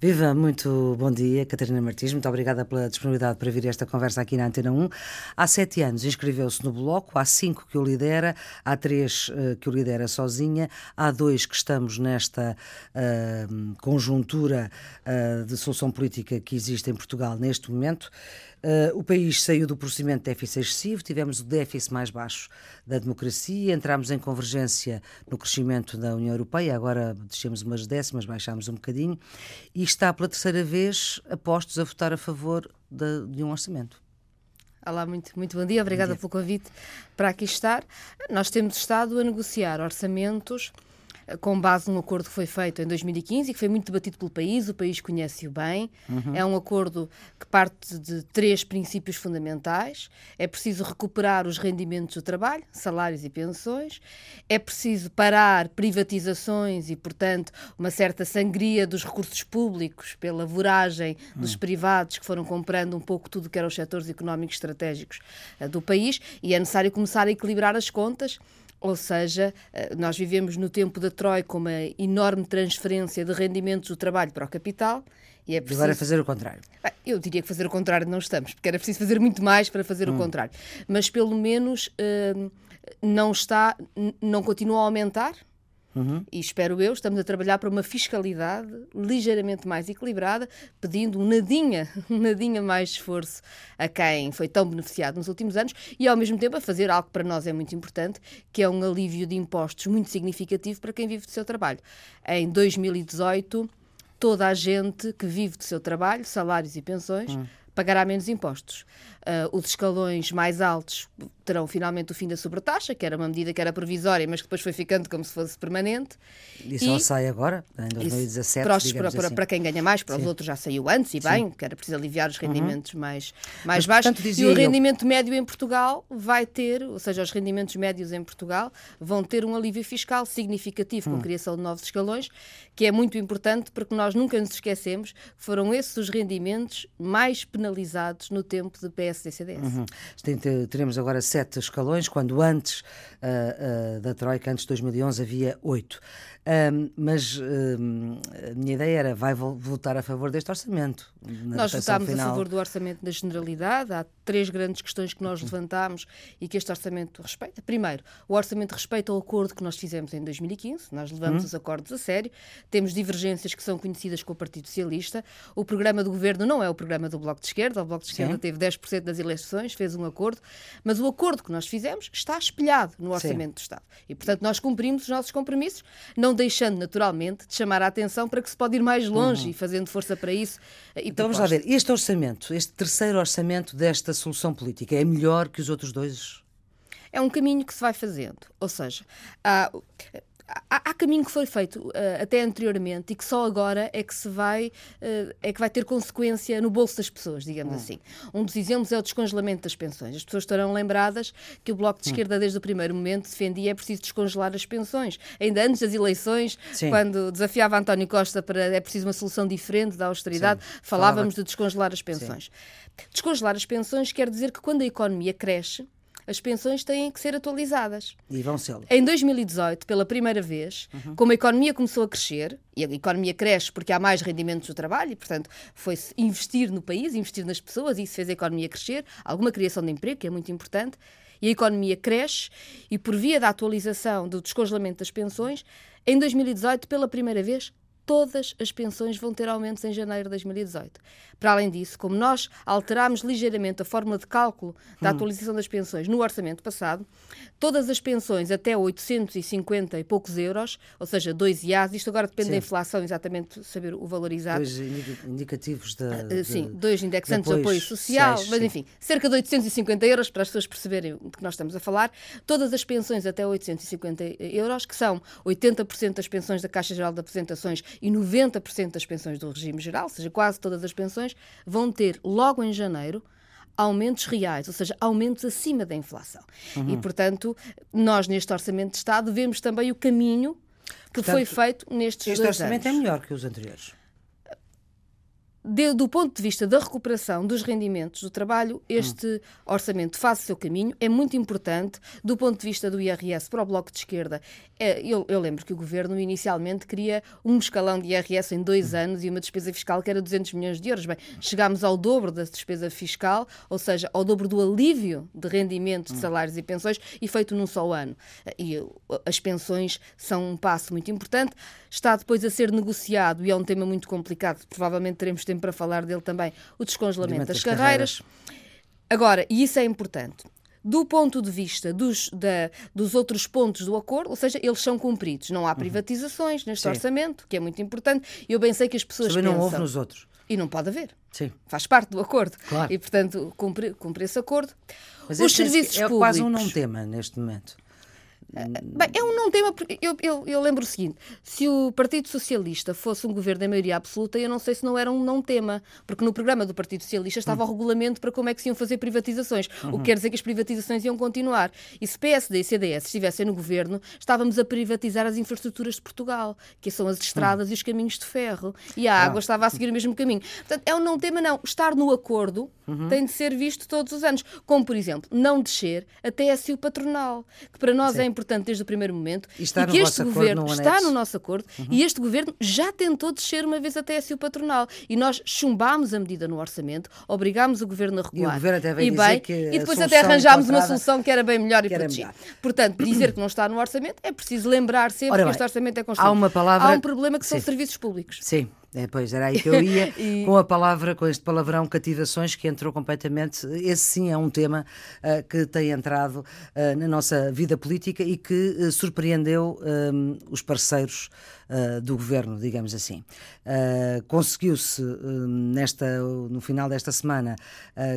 Viva, muito bom dia, Catarina Martins. Muito obrigada pela disponibilidade para vir esta conversa aqui na Antena 1. Há sete anos inscreveu-se no Bloco, há cinco que o lidera, há três uh, que o lidera sozinha, há dois que estamos nesta uh, conjuntura uh, de solução política que existe em Portugal neste momento. Uh, o país saiu do procedimento de déficit excessivo, tivemos o déficit mais baixo da democracia, entramos em convergência no crescimento da União Europeia, agora descemos umas décimas, baixámos um bocadinho, e está pela terceira vez apostos a votar a favor de, de um orçamento. Olá, muito, muito bom dia, obrigada bom dia. pelo convite para aqui estar. Nós temos estado a negociar orçamentos com base num acordo que foi feito em 2015 e que foi muito debatido pelo país, o país conhece-o bem. Uhum. É um acordo que parte de três princípios fundamentais. É preciso recuperar os rendimentos do trabalho, salários e pensões. É preciso parar privatizações e, portanto, uma certa sangria dos recursos públicos pela voragem dos uhum. privados que foram comprando um pouco tudo que eram os setores económicos estratégicos uh, do país. E é necessário começar a equilibrar as contas ou seja, eh, nós vivemos no tempo da Troika uma enorme transferência de rendimentos do trabalho para o capital. E é preciso... agora fazer o contrário. Eu diria que fazer o contrário não estamos, porque era preciso fazer muito mais para fazer hum. o contrário. Mas pelo menos eh, não está, não continua a aumentar Uhum. E espero eu, estamos a trabalhar para uma fiscalidade ligeiramente mais equilibrada, pedindo um nadinha, um nadinha mais esforço a quem foi tão beneficiado nos últimos anos e, ao mesmo tempo, a fazer algo que para nós é muito importante, que é um alívio de impostos muito significativo para quem vive do seu trabalho. Em 2018, toda a gente que vive do seu trabalho, salários e pensões, uhum. pagará menos impostos. Uh, os escalões mais altos terão finalmente o fim da sobretaxa, que era uma medida que era provisória, mas que depois foi ficando como se fosse permanente. E só sai agora, em 2017. Para, os, para, assim. para, quem ganha mais, para Sim. os outros já saiu antes, e bem, Sim. que era preciso aliviar os uhum. rendimentos uhum. mais, mais mas, baixos. Portanto, e o rendimento eu... médio em Portugal vai ter, ou seja, os rendimentos médios em Portugal vão ter um alívio fiscal significativo com a hum. criação de novos escalões, que é muito importante porque nós nunca nos esquecemos que foram esses os rendimentos mais penalizados no tempo de PSD-CDS. Uhum. Teremos agora sete escalões, quando antes uh, uh, da Troika, antes de 2011, havia oito. Um, mas um, a minha ideia era, vai votar a favor deste orçamento? Nós votámos final. a favor do orçamento da Generalidade. Há três grandes questões que nós levantámos e que este orçamento respeita. Primeiro, o orçamento respeita o acordo que nós fizemos em 2015. Nós levamos hum. os acordos a sério. Temos divergências que são conhecidas com o Partido Socialista. O programa do governo não é o programa do Bloco de Esquerda. O Bloco de Esquerda Sim. teve 10% das eleições, fez um acordo. Mas o acordo que nós fizemos está espelhado no orçamento Sim. do Estado. E, portanto, nós cumprimos os nossos compromissos. Não deixando naturalmente de chamar a atenção para que se pode ir mais longe uhum. e fazendo força para isso. E então vamos lá ver, este orçamento, este terceiro orçamento desta solução política, é melhor que os outros dois? É um caminho que se vai fazendo. Ou seja, há, há, há, caminho que foi feito uh, até anteriormente e que só agora é que se vai uh, é que vai ter consequência no bolso das pessoas, digamos hum. assim. Um dos exemplos é o descongelamento das pensões. As pessoas estarão lembradas que o Bloco de hum. Esquerda desde o primeiro momento defendia é preciso descongelar as pensões. Ainda antes das eleições, Sim. quando desafiava António Costa para é preciso uma solução diferente da austeridade, Sim. falávamos Falava. de descongelar as pensões. Sim. Descongelar as pensões quer dizer que quando a economia cresce, as pensões têm que ser atualizadas. E vão ser. Em 2018, pela primeira vez, uhum. como a economia começou a crescer, e a economia cresce porque há mais rendimentos do trabalho, e, portanto, foi-se investir no país, investir nas pessoas, e isso fez a economia crescer, alguma criação de emprego, que é muito importante, e a economia cresce, e por via da atualização do descongelamento das pensões, em 2018, pela primeira vez, todas as pensões vão ter aumentos em janeiro de 2018. Para além disso, como nós alterámos ligeiramente a fórmula de cálculo da hum. atualização das pensões no orçamento passado, todas as pensões até 850 e poucos euros, ou seja, dois IAs, isto agora depende sim. da inflação, exatamente saber o valor exato. Dois indicativos de, ah, de Sim, dois indexantes de apoio, social, sociais, mas enfim, cerca de 850 euros para as pessoas perceberem de que nós estamos a falar. Todas as pensões até 850 euros, que são 80% das pensões da Caixa Geral de Apresentações e 90% das pensões do regime geral, ou seja, quase todas as pensões, vão ter logo em janeiro aumentos reais, ou seja, aumentos acima da inflação. Uhum. E, portanto, nós neste Orçamento de Estado vemos também o caminho que portanto, foi feito nestes este orçamento é melhor que os anteriores de, do ponto de vista da recuperação dos rendimentos do trabalho, este orçamento faz o seu caminho, é muito importante. Do ponto de vista do IRS para o Bloco de Esquerda, é, eu, eu, lembro que o Governo inicialmente queria um escalão de IRS em dois anos e uma despesa fiscal que era 200 milhões de euros. Bem, chegámos ao dobro da despesa fiscal, ou seja, ao dobro do alívio de rendimentos, de salários e pensões, e feito num só ano. E as pensões são um passo muito importante. Está depois a ser negociado, e é um tema muito complicado, provavelmente teremos tempo para falar dele também, o descongelamento das carreiras. carreiras. Agora, e isso é importante, do ponto de vista dos, da, dos outros pontos do acordo, ou seja, eles são cumpridos. Não há uhum. privatizações neste Sim. orçamento, que é muito importante. Eu bem sei que as pessoas Também pensam... não houve nos outros. E não pode haver. Sim. Faz parte do acordo. Claro. E, portanto, cumpre, cumpre esse acordo. Mas Os serviços é, é públicos... quase um não tema neste momento. Bem, é um não tema. Eu, eu, eu, lembro o seguinte: se o Partido Socialista fosse um governo da maioria absoluta, eu não sei se não era um não tema, porque no programa do Partido Socialista estava uhum. o regulamento para como é que se iam fazer privatizações, uhum. o que quer dizer que as privatizações iam continuar. E se PSD e CDS estivessem no governo, estávamos a privatizar as infraestruturas de Portugal, que são as estradas uhum. e os caminhos de ferro, e a água ah. estava a seguir o mesmo caminho. Portanto, é um não tema, não. Estar no acordo uhum. tem de ser visto todos os anos, como, por exemplo, não descer a TSU patronal, que para nós Sim. é importante importante desde o primeiro momento e, está e que este governo no está no nosso acordo uhum. e este governo já tentou descer uma vez até a TSU patronal e nós chumbámos a medida no orçamento, obrigámos o governo a regular. E, o governo até e, bem, e depois até arranjámos uma solução que era bem melhor e protegida. Portanto, dizer que não está no orçamento é preciso lembrar sempre Ora que bem, este orçamento é constante. Há uma palavra... Há um problema que são Sim. serviços públicos. Sim, é, pois, era aí que eu ia, e... com a palavra, com este palavrão cativações, que entrou completamente. Esse sim é um tema uh, que tem entrado uh, na nossa vida política e que uh, surpreendeu um, os parceiros do governo, digamos assim. Conseguiu-se, nesta no final desta semana,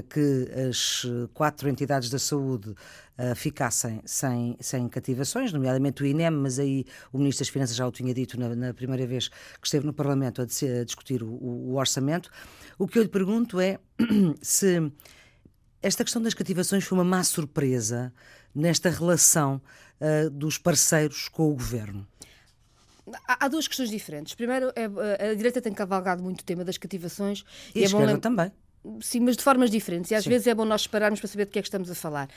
que as quatro entidades da saúde uh, ficassem sem, sem cativações, nomeadamente o INEM, mas aí o Ministro das Finanças já o tinha dito na, na primeira vez que esteve no Parlamento a, a discutir o, o, orçamento. O que eu lhe pergunto é se esta questão das cativações foi uma má surpresa nesta relação uh, dos parceiros com o governo. Há duas questões diferentes. Primeiro, é, a direita tem cavalgado muito o tema das cativações. E, e a é esquerda também. Sim, mas de formas diferentes. E às Sim. vezes é bom nós separarmos para saber de que é que estamos a falar.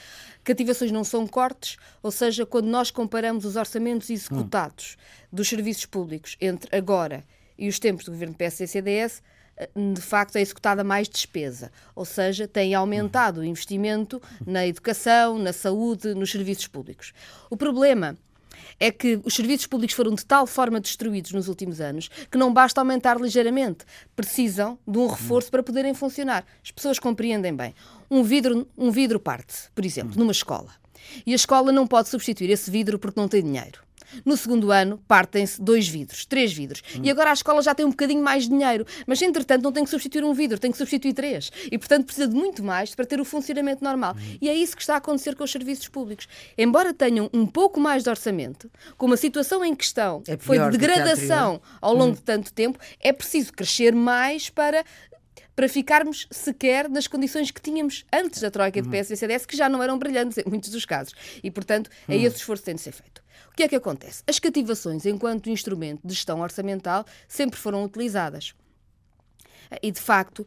Cativações não são cortes, ou seja, quando nós comparamos os orçamentos executados hum. dos serviços públicos entre agora e os tempos do governo PS-CDS, eh, de facto é executada mais despesa, ou seja, tem aumentado o investimento na educação, na saúde, nos serviços públicos. O problema é que os serviços públicos foram de tal forma destruídos nos últimos anos que não basta aumentar ligeiramente. Precisam de um reforço para poderem funcionar. As pessoas compreendem bem. Um vidro, um vidro parte, por exemplo, numa escola. E a escola não pode substituir esse vidro porque não tem dinheiro. No segundo ano, partem-se dois vidros, três vidros. Hum. E agora a escola já tem um bocadinho mais de dinheiro. Mas, entretanto, não tem que substituir um vidro, tem que substituir três. E, portanto, precisa de muito mais para ter o funcionamento normal. Hum. E é isso que está a acontecer com os serviços públicos. Embora tenham um pouco mais de orçamento, com uma situação em questão é foi de degradação ao longo hum. de tanto tempo, é preciso crescer mais para para ficarmos sequer nas condições que tínhamos antes da troika de PS e CDS, que já não eram brilhantes em muitos dos casos. E, portanto, é esse esforço que tem de ser feito. O que é que acontece? As cativações, enquanto instrumento de gestão orçamental, sempre foram utilizadas e, de facto,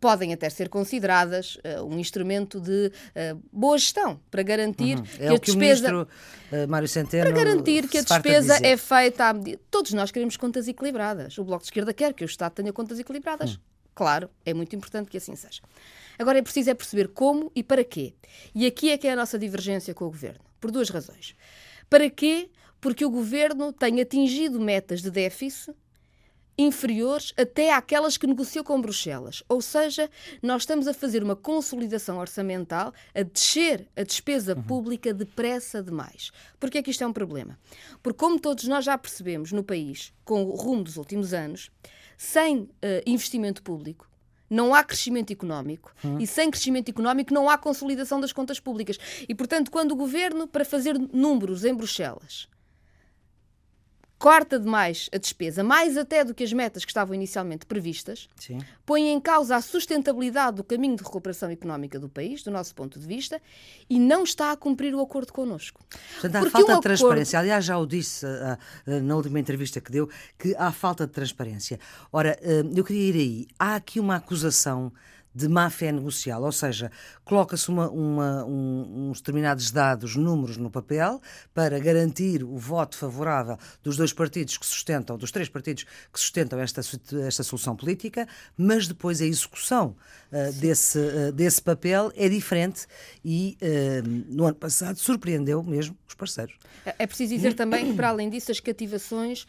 podem até ser consideradas uh, um instrumento de uh, boa gestão para garantir uhum. é que a que despesa. O ministro, uh, Mário Centeno para garantir que a despesa é feita à medida. Todos nós queremos contas equilibradas. O Bloco de Esquerda quer que o Estado tenha contas equilibradas. Uhum. Claro, é muito importante que assim seja. Agora é preciso é perceber como e para quê. E aqui é que é a nossa divergência com o Governo. Por duas razões. Para quê? Porque o governo tem atingido metas de déficit inferiores até àquelas que negociou com Bruxelas. Ou seja, nós estamos a fazer uma consolidação orçamental, a descer a despesa uhum. pública depressa demais. Porquê é que isto é um problema? Porque, como todos nós já percebemos no país, com o rumo dos últimos anos, sem uh, investimento público, não há crescimento económico. Hum. E sem crescimento económico não há consolidação das contas públicas. E, portanto, quando o governo, para fazer números em Bruxelas, corta demais a despesa, mais até do que as metas que estavam inicialmente previstas, Sim. põe em causa a sustentabilidade do caminho de recuperação económica do país, do nosso ponto de vista, e não está a cumprir o acordo connosco. Portanto, há Porque falta um de transparência. Aliás, já o disse uh, uh, na última entrevista que deu, que há falta de transparência. Ora, uh, eu queria ir aí. Há aqui uma acusação de má fé negocial, ou seja, coloca-se uma, uma, um, uns determinados dados, números no papel, para garantir o voto favorável dos dois partidos que sustentam, dos três partidos que sustentam esta, esta solução política, mas depois a execução uh, desse, uh, desse papel é diferente e uh, no ano passado surpreendeu mesmo os parceiros. É, é preciso dizer também que, para além disso, as cativações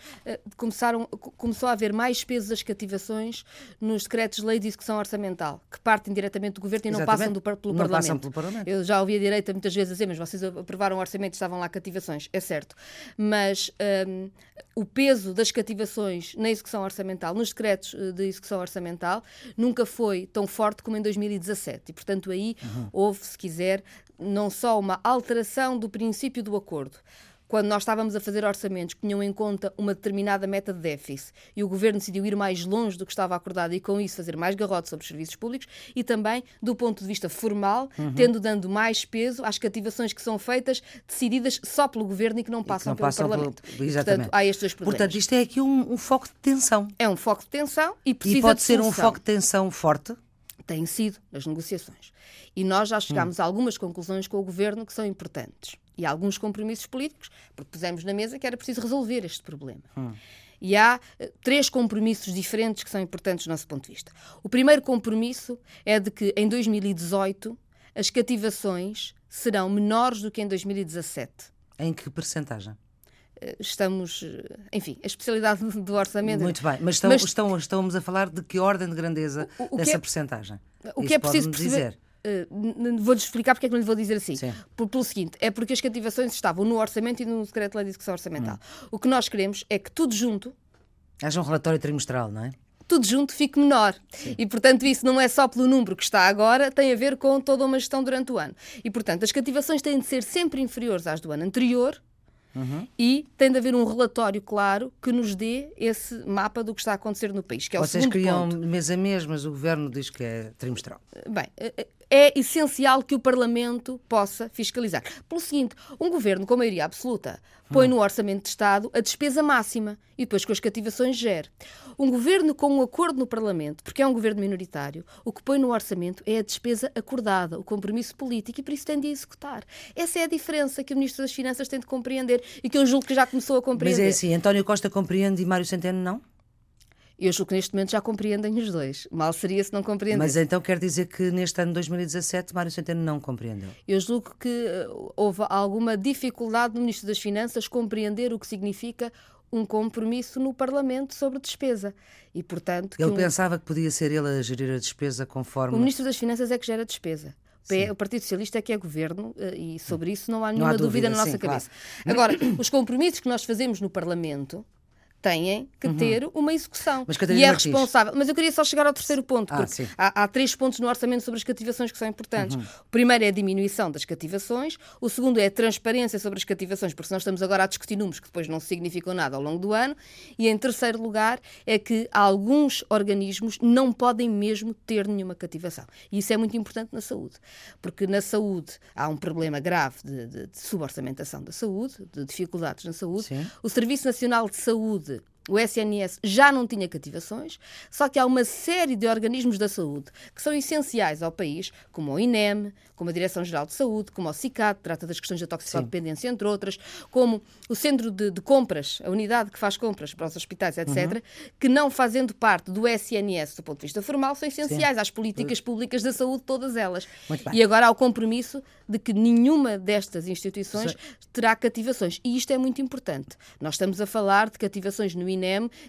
começaram, começou a haver mais peso das cativações nos decretos de lei de execução orçamental, que partem diretamente do governo e não passam do, pelo, não Parlamento. passam pelo Parlamento. Eu já ouvi a direita muitas vezes dizer, mas vocês aprovaram o orçamento e estavam lá cativações. É certo. Mas um, o peso das cativações na execução orçamental, nos decretos eh, de execução orçamental, nunca foi tão forte como em 2017. E, portanto, aí uhum. houve, se quiser, não só uma alteração do princípio do acordo, quando nós estávamos a fazer orçamentos que tinham em conta uma determinada meta de déficit e o governo decidiu ir mais longe do que estava acordado e com isso fazer mais garrote sobre os serviços públicos e também do ponto de vista formal, uhum. tendo dando mais peso às cativações que são feitas decididas só pelo governo e que não passam que não pelo passam Parlamento. Pelo... Exatamente. Portanto, há estes dois problemas. Portanto, isto é aqui um, um foco de tensão. É um foco de tensão e precisa E pode ser um foco de tensão forte? Tem sido nas negociações. E nós já chegámos hum. a algumas conclusões com o governo que são importantes e alguns compromissos políticos, porque pusemos na mesa que era preciso resolver este problema. Hum. E há uh, três compromissos diferentes que são importantes do nosso ponto de vista. O primeiro compromisso é de que em 2018 as cativações serão menores do que em 2017. Em que percentagem? Eh, estamos, eh, enfim, a especialidade do orçamento. Muito bem, mas, estão, mas estão, estamos a falar de que ordem de grandeza o, o dessa é, percentagem? O que Isso é preciso perceber, dizer? Uh, Vou-lhes explicar porque é que não lhe vou dizer assim. Por, pelo seguinte, é porque as cativações estavam no orçamento e no decreto de execução orçamental. Hum. O que nós queremos é que tudo junto. Haja um relatório trimestral, não é? Tudo junto fique menor. Sim. E, portanto, isso não é só pelo número que está agora, tem a ver com toda uma gestão durante o ano. E, portanto, as cativações têm de ser sempre inferiores às do ano anterior, Uhum. E tem de haver um relatório claro que nos dê esse mapa do que está a acontecer no país. Que é Vocês o queriam ponto. mês a mês, mas o governo diz que é trimestral. Bem, é essencial que o Parlamento possa fiscalizar. Pelo seguinte, um governo com maioria absoluta põe hum. no Orçamento de Estado a despesa máxima e depois com as cativações gera. Um governo com um acordo no Parlamento, porque é um governo minoritário, o que põe no orçamento é a despesa acordada, o compromisso político e por isso tem de executar. Essa é a diferença que o Ministro das Finanças tem de compreender e que eu julgo que já começou a compreender. Mas é assim, António Costa compreende e Mário Centeno não? Eu julgo que neste momento já compreendem os dois. Mal seria se não compreendessem. Mas então quer dizer que neste ano de 2017 Mário Centeno não compreendeu? Eu julgo que eh, houve alguma dificuldade no Ministro das Finanças compreender o que significa um compromisso no Parlamento sobre despesa. E, portanto, ele um... pensava que podia ser ele a gerir a despesa conforme. O Ministro das Finanças é que gera despesa. Sim. O Partido Socialista é que é governo eh, e sobre isso não há nenhuma não há dúvida, dúvida, na nossa sim, cabeça. Claro. Agora, os compromissos que nós fazemos no Parlamento têm que uhum. ter uma execução. Mas, e é responsável. Mas eu queria só chegar ao terceiro ponto, ah, porque há, há, três pontos no orçamento sobre as cativações que são importantes. Uhum. O primeiro é a diminuição das cativações, o segundo é a transparência sobre as cativações, porque nós estamos agora a discutir números que depois não significam nada ao longo do ano, e em terceiro lugar é que alguns organismos não podem mesmo ter nenhuma cativação. E isso é muito importante na saúde, porque na saúde há um problema grave de, de, de suborçamentação da saúde, de dificuldades na saúde. Sim. O Serviço Nacional de Saúde o SNS já não tinha cativações, só que há uma série de organismos da saúde que são essenciais ao país, como o INEM, como a Direção-Geral de Saúde, como o CICAT, trata das questões da toxicodependência, entre outras, como o Centro de, de, Compras, a unidade que faz compras para os hospitais, etc., uhum. que não fazendo parte do SNS do ponto de vista formal, são essenciais Sim. às políticas públicas da saúde, todas elas. E agora há o compromisso de que nenhuma destas instituições Sim. terá cativações. E isto é muito importante. Nós estamos a falar de cativações no INEM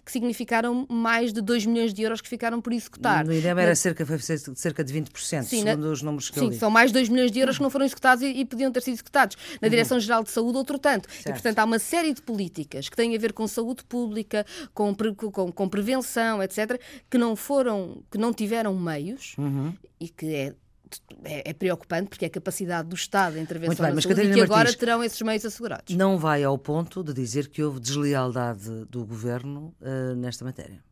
que significaram mais de 2 milhões de euros que ficaram por executar. No INEM era cerca, cerca de 20%, Sim, segundo na... os números que Sim, eu li. são mais de 2 milhões de euros que não foram executados e, e podiam ter sido executados. Na uhum. Direção-Geral de Saúde, outro tanto. Certo. E, portanto, há uma série de políticas que têm a ver com saúde pública, com, com, com prevenção, etc., que não foram, que não tiveram meios uhum. e que é é, é, preocupante porque é a capacidade do Estado de intervenção bem, na saúde que agora Martins, terão esses meios assegurados. Não vai ao ponto de dizer que houve deslealdade do Governo uh, nesta matéria?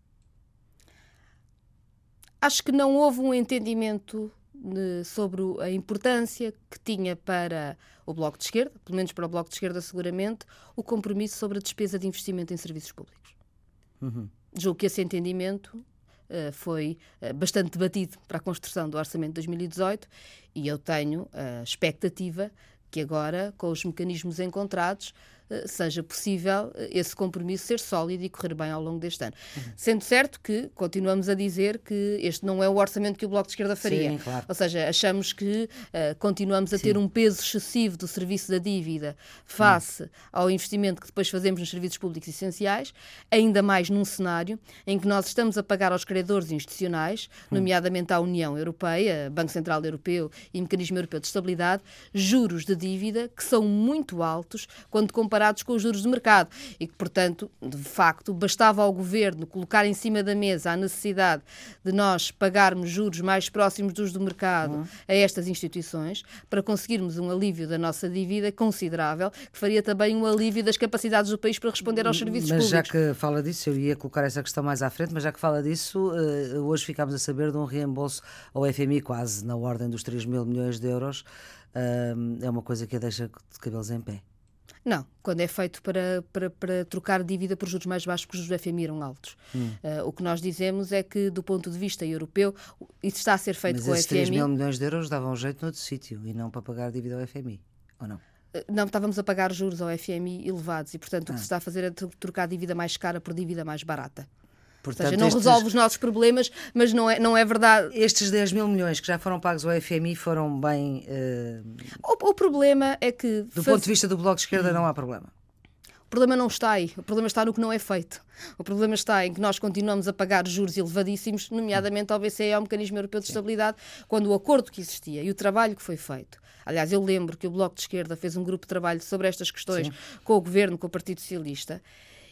Acho que não houve um entendimento de, sobre a importância que tinha para o Bloco de Esquerda, pelo menos para o Bloco de Esquerda seguramente, o compromisso sobre a despesa de investimento em serviços públicos. Uhum. Julgo que esse entendimento foi uh, bastante debatido para a construção do Orçamento de 2018 e eu tenho a expectativa que agora, com os mecanismos encontrados, eh, seja possível eh, esse compromisso ser sólido e correr bem ao longo deste ano. Uhum. Sendo certo que continuamos a dizer que este não é o orçamento que o Bloco de Esquerda faria. Sim, claro. Ou seja, achamos que uh, continuamos a Sim. ter um peso excessivo do serviço da dívida face uhum. ao investimento que depois fazemos nos serviços públicos essenciais, ainda mais num cenário em que nós estamos a pagar aos credores institucionais, uhum. nomeadamente à União Europeia, Banco Central Europeu e Mecanismo Europeu de Estabilidade, juros de dívida que são muito altos quando comparamos comparados com os juros de mercado e que, portanto, de facto, bastava ao governo colocar em cima da mesa a necessidade de nós pagarmos juros mais próximos dos do mercado uhum. a estas instituições para conseguirmos um alívio da nossa dívida considerável, que faria também um alívio das capacidades do país para responder aos serviços mas públicos. Mas já que fala disso, eu ia colocar essa questão mais à frente, mas já que fala disso, eh, hoje ficámos a saber de um reembolso ao FMI quase na ordem dos 3 mil milhões de euros. É uma coisa que a deixa de cabelos em pé. Não, quando é feito para, para, para trocar dívida por juros mais baixos, porque os juros do FMI eram altos. Hum. Uh, o que nós dizemos é que, do ponto de vista europeu, isso está a ser feito Mas com o FMI. Mas 3 mil milhões de euros davam um jeito noutro sítio e não para pagar dívida ao FMI, ou não? Uh, não, estávamos a pagar juros ao FMI elevados e, portanto, ah. o que ah. se está a fazer é trocar dívida mais cara por dívida mais barata. Portanto, Ou seja, não estes... resolve os nossos problemas, mas não é, não é verdade. Estes 10 mil milhões que já foram pagos ao FMI foram bem. Uh... O, o, problema é que. Do faz... ponto de vista do Bloco de Esquerda, não há problema. O problema não está aí, o problema está no que não é feito. O problema está em que nós continuamos a pagar juros elevadíssimos, nomeadamente ao BCE, ao Mecanismo Europeu de Estabilidade, quando o acordo que existia e o trabalho que foi feito. Aliás, eu lembro que o Bloco de Esquerda fez um grupo de trabalho sobre estas questões Sim. com o Governo, com o Partido Socialista,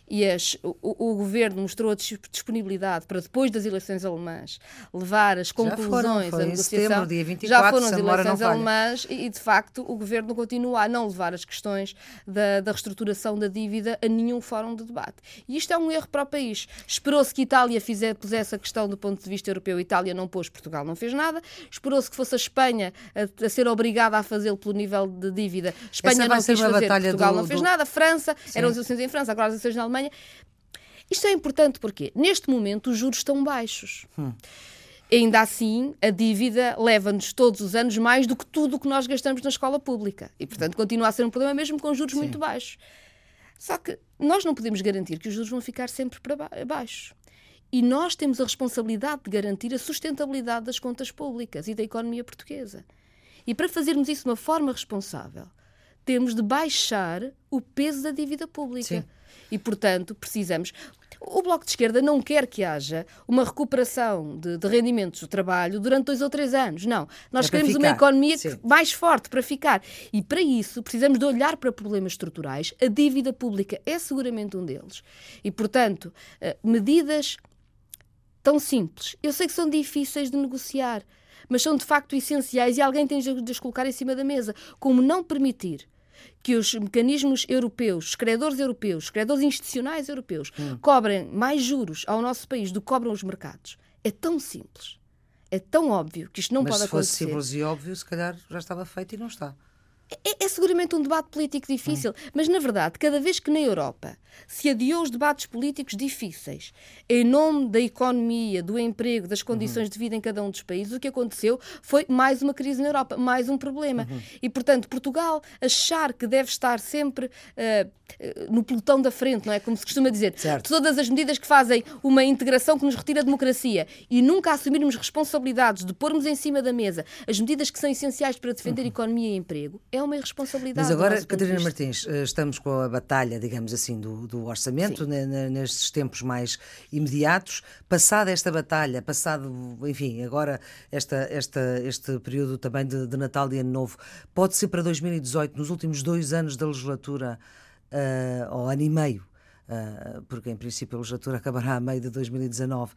e as, o, o, governo mostrou a disponibilidade para depois das eleições alemãs levar as conclusões da negociação. Setembro, dia 24, já foram as eleições alemãs e, de facto, o governo continua a não levar as questões da, da reestruturação da dívida a nenhum fórum de debate. E isto é um erro para o país. Esperou-se que Itália fizer, pusesse a questão do ponto de vista europeu. Itália não pôs, Portugal não fez nada. Esperou-se que fosse a Espanha a, a ser obrigada a fazê-lo pelo nível de dívida. Espanha não quis fazer, Portugal do, não fez do... nada. França, Sim. eram as eleições em França, agora as eleições na Alemanha Alemanha. Isto é importante porque, neste momento, os juros estão baixos. Hum. Ainda assim, a dívida leva-nos todos os anos mais do que tudo o que nós gastamos na escola pública. E, portanto, continua a ser um problema mesmo com juros Sim. muito baixos. Só que nós não podemos garantir que os juros vão ficar sempre para baixo. E nós temos a responsabilidade de garantir a sustentabilidade das contas públicas e da economia portuguesa. E para fazermos isso de uma forma responsável, temos de baixar o peso da dívida pública. Sim. E, portanto, precisamos. O Bloco de Esquerda não quer que haja uma recuperação de, de rendimentos do trabalho durante dois ou três anos. Não. Nós é queremos uma economia mais forte para ficar. E para isso precisamos de olhar para problemas estruturais. A dívida pública é seguramente um deles. E, portanto, eh, medidas tão simples. Eu sei que são difíceis de negociar, mas são de facto essenciais e alguém tem de as colocar em cima da mesa. Como não permitir que os mecanismos europeus, os credores europeus, os credores institucionais europeus, hum. cobrem mais juros ao nosso país do que cobram os mercados. É tão simples. É tão óbvio que isto não Mas pode acontecer. Se fosse simples e óbvio, se calhar já estava feito e não está. É, é, seguramente um debate político difícil, hum. mas na verdade, cada vez que na Europa se adiou os debates políticos difíceis em nome da economia, do emprego, das condições uhum. de vida em cada um dos países, o que aconteceu foi mais uma crise na Europa, mais um problema. Uhum. E portanto, Portugal achar que deve estar sempre uh, no pelotão da frente, não é? Como se costuma dizer, certo. todas as medidas que fazem uma integração que nos retira a democracia e nunca assumirmos responsabilidades de pormos em cima da mesa as medidas que são essenciais para defender uhum. economia e emprego é uma irresponsabilidade. Mas agora, Catarina Martins, eh, estamos com a batalha, digamos assim, do, do orçamento, nestes tempos mais imediatos. Passada esta batalha, passado, enfim, agora esta, esta, este período também de, de Natal e Ano Novo, pode ser para 2018, nos últimos dois anos da legislatura, uh, ou ano e meio, uh, porque em princípio a legislatura acabará a meio de 2019.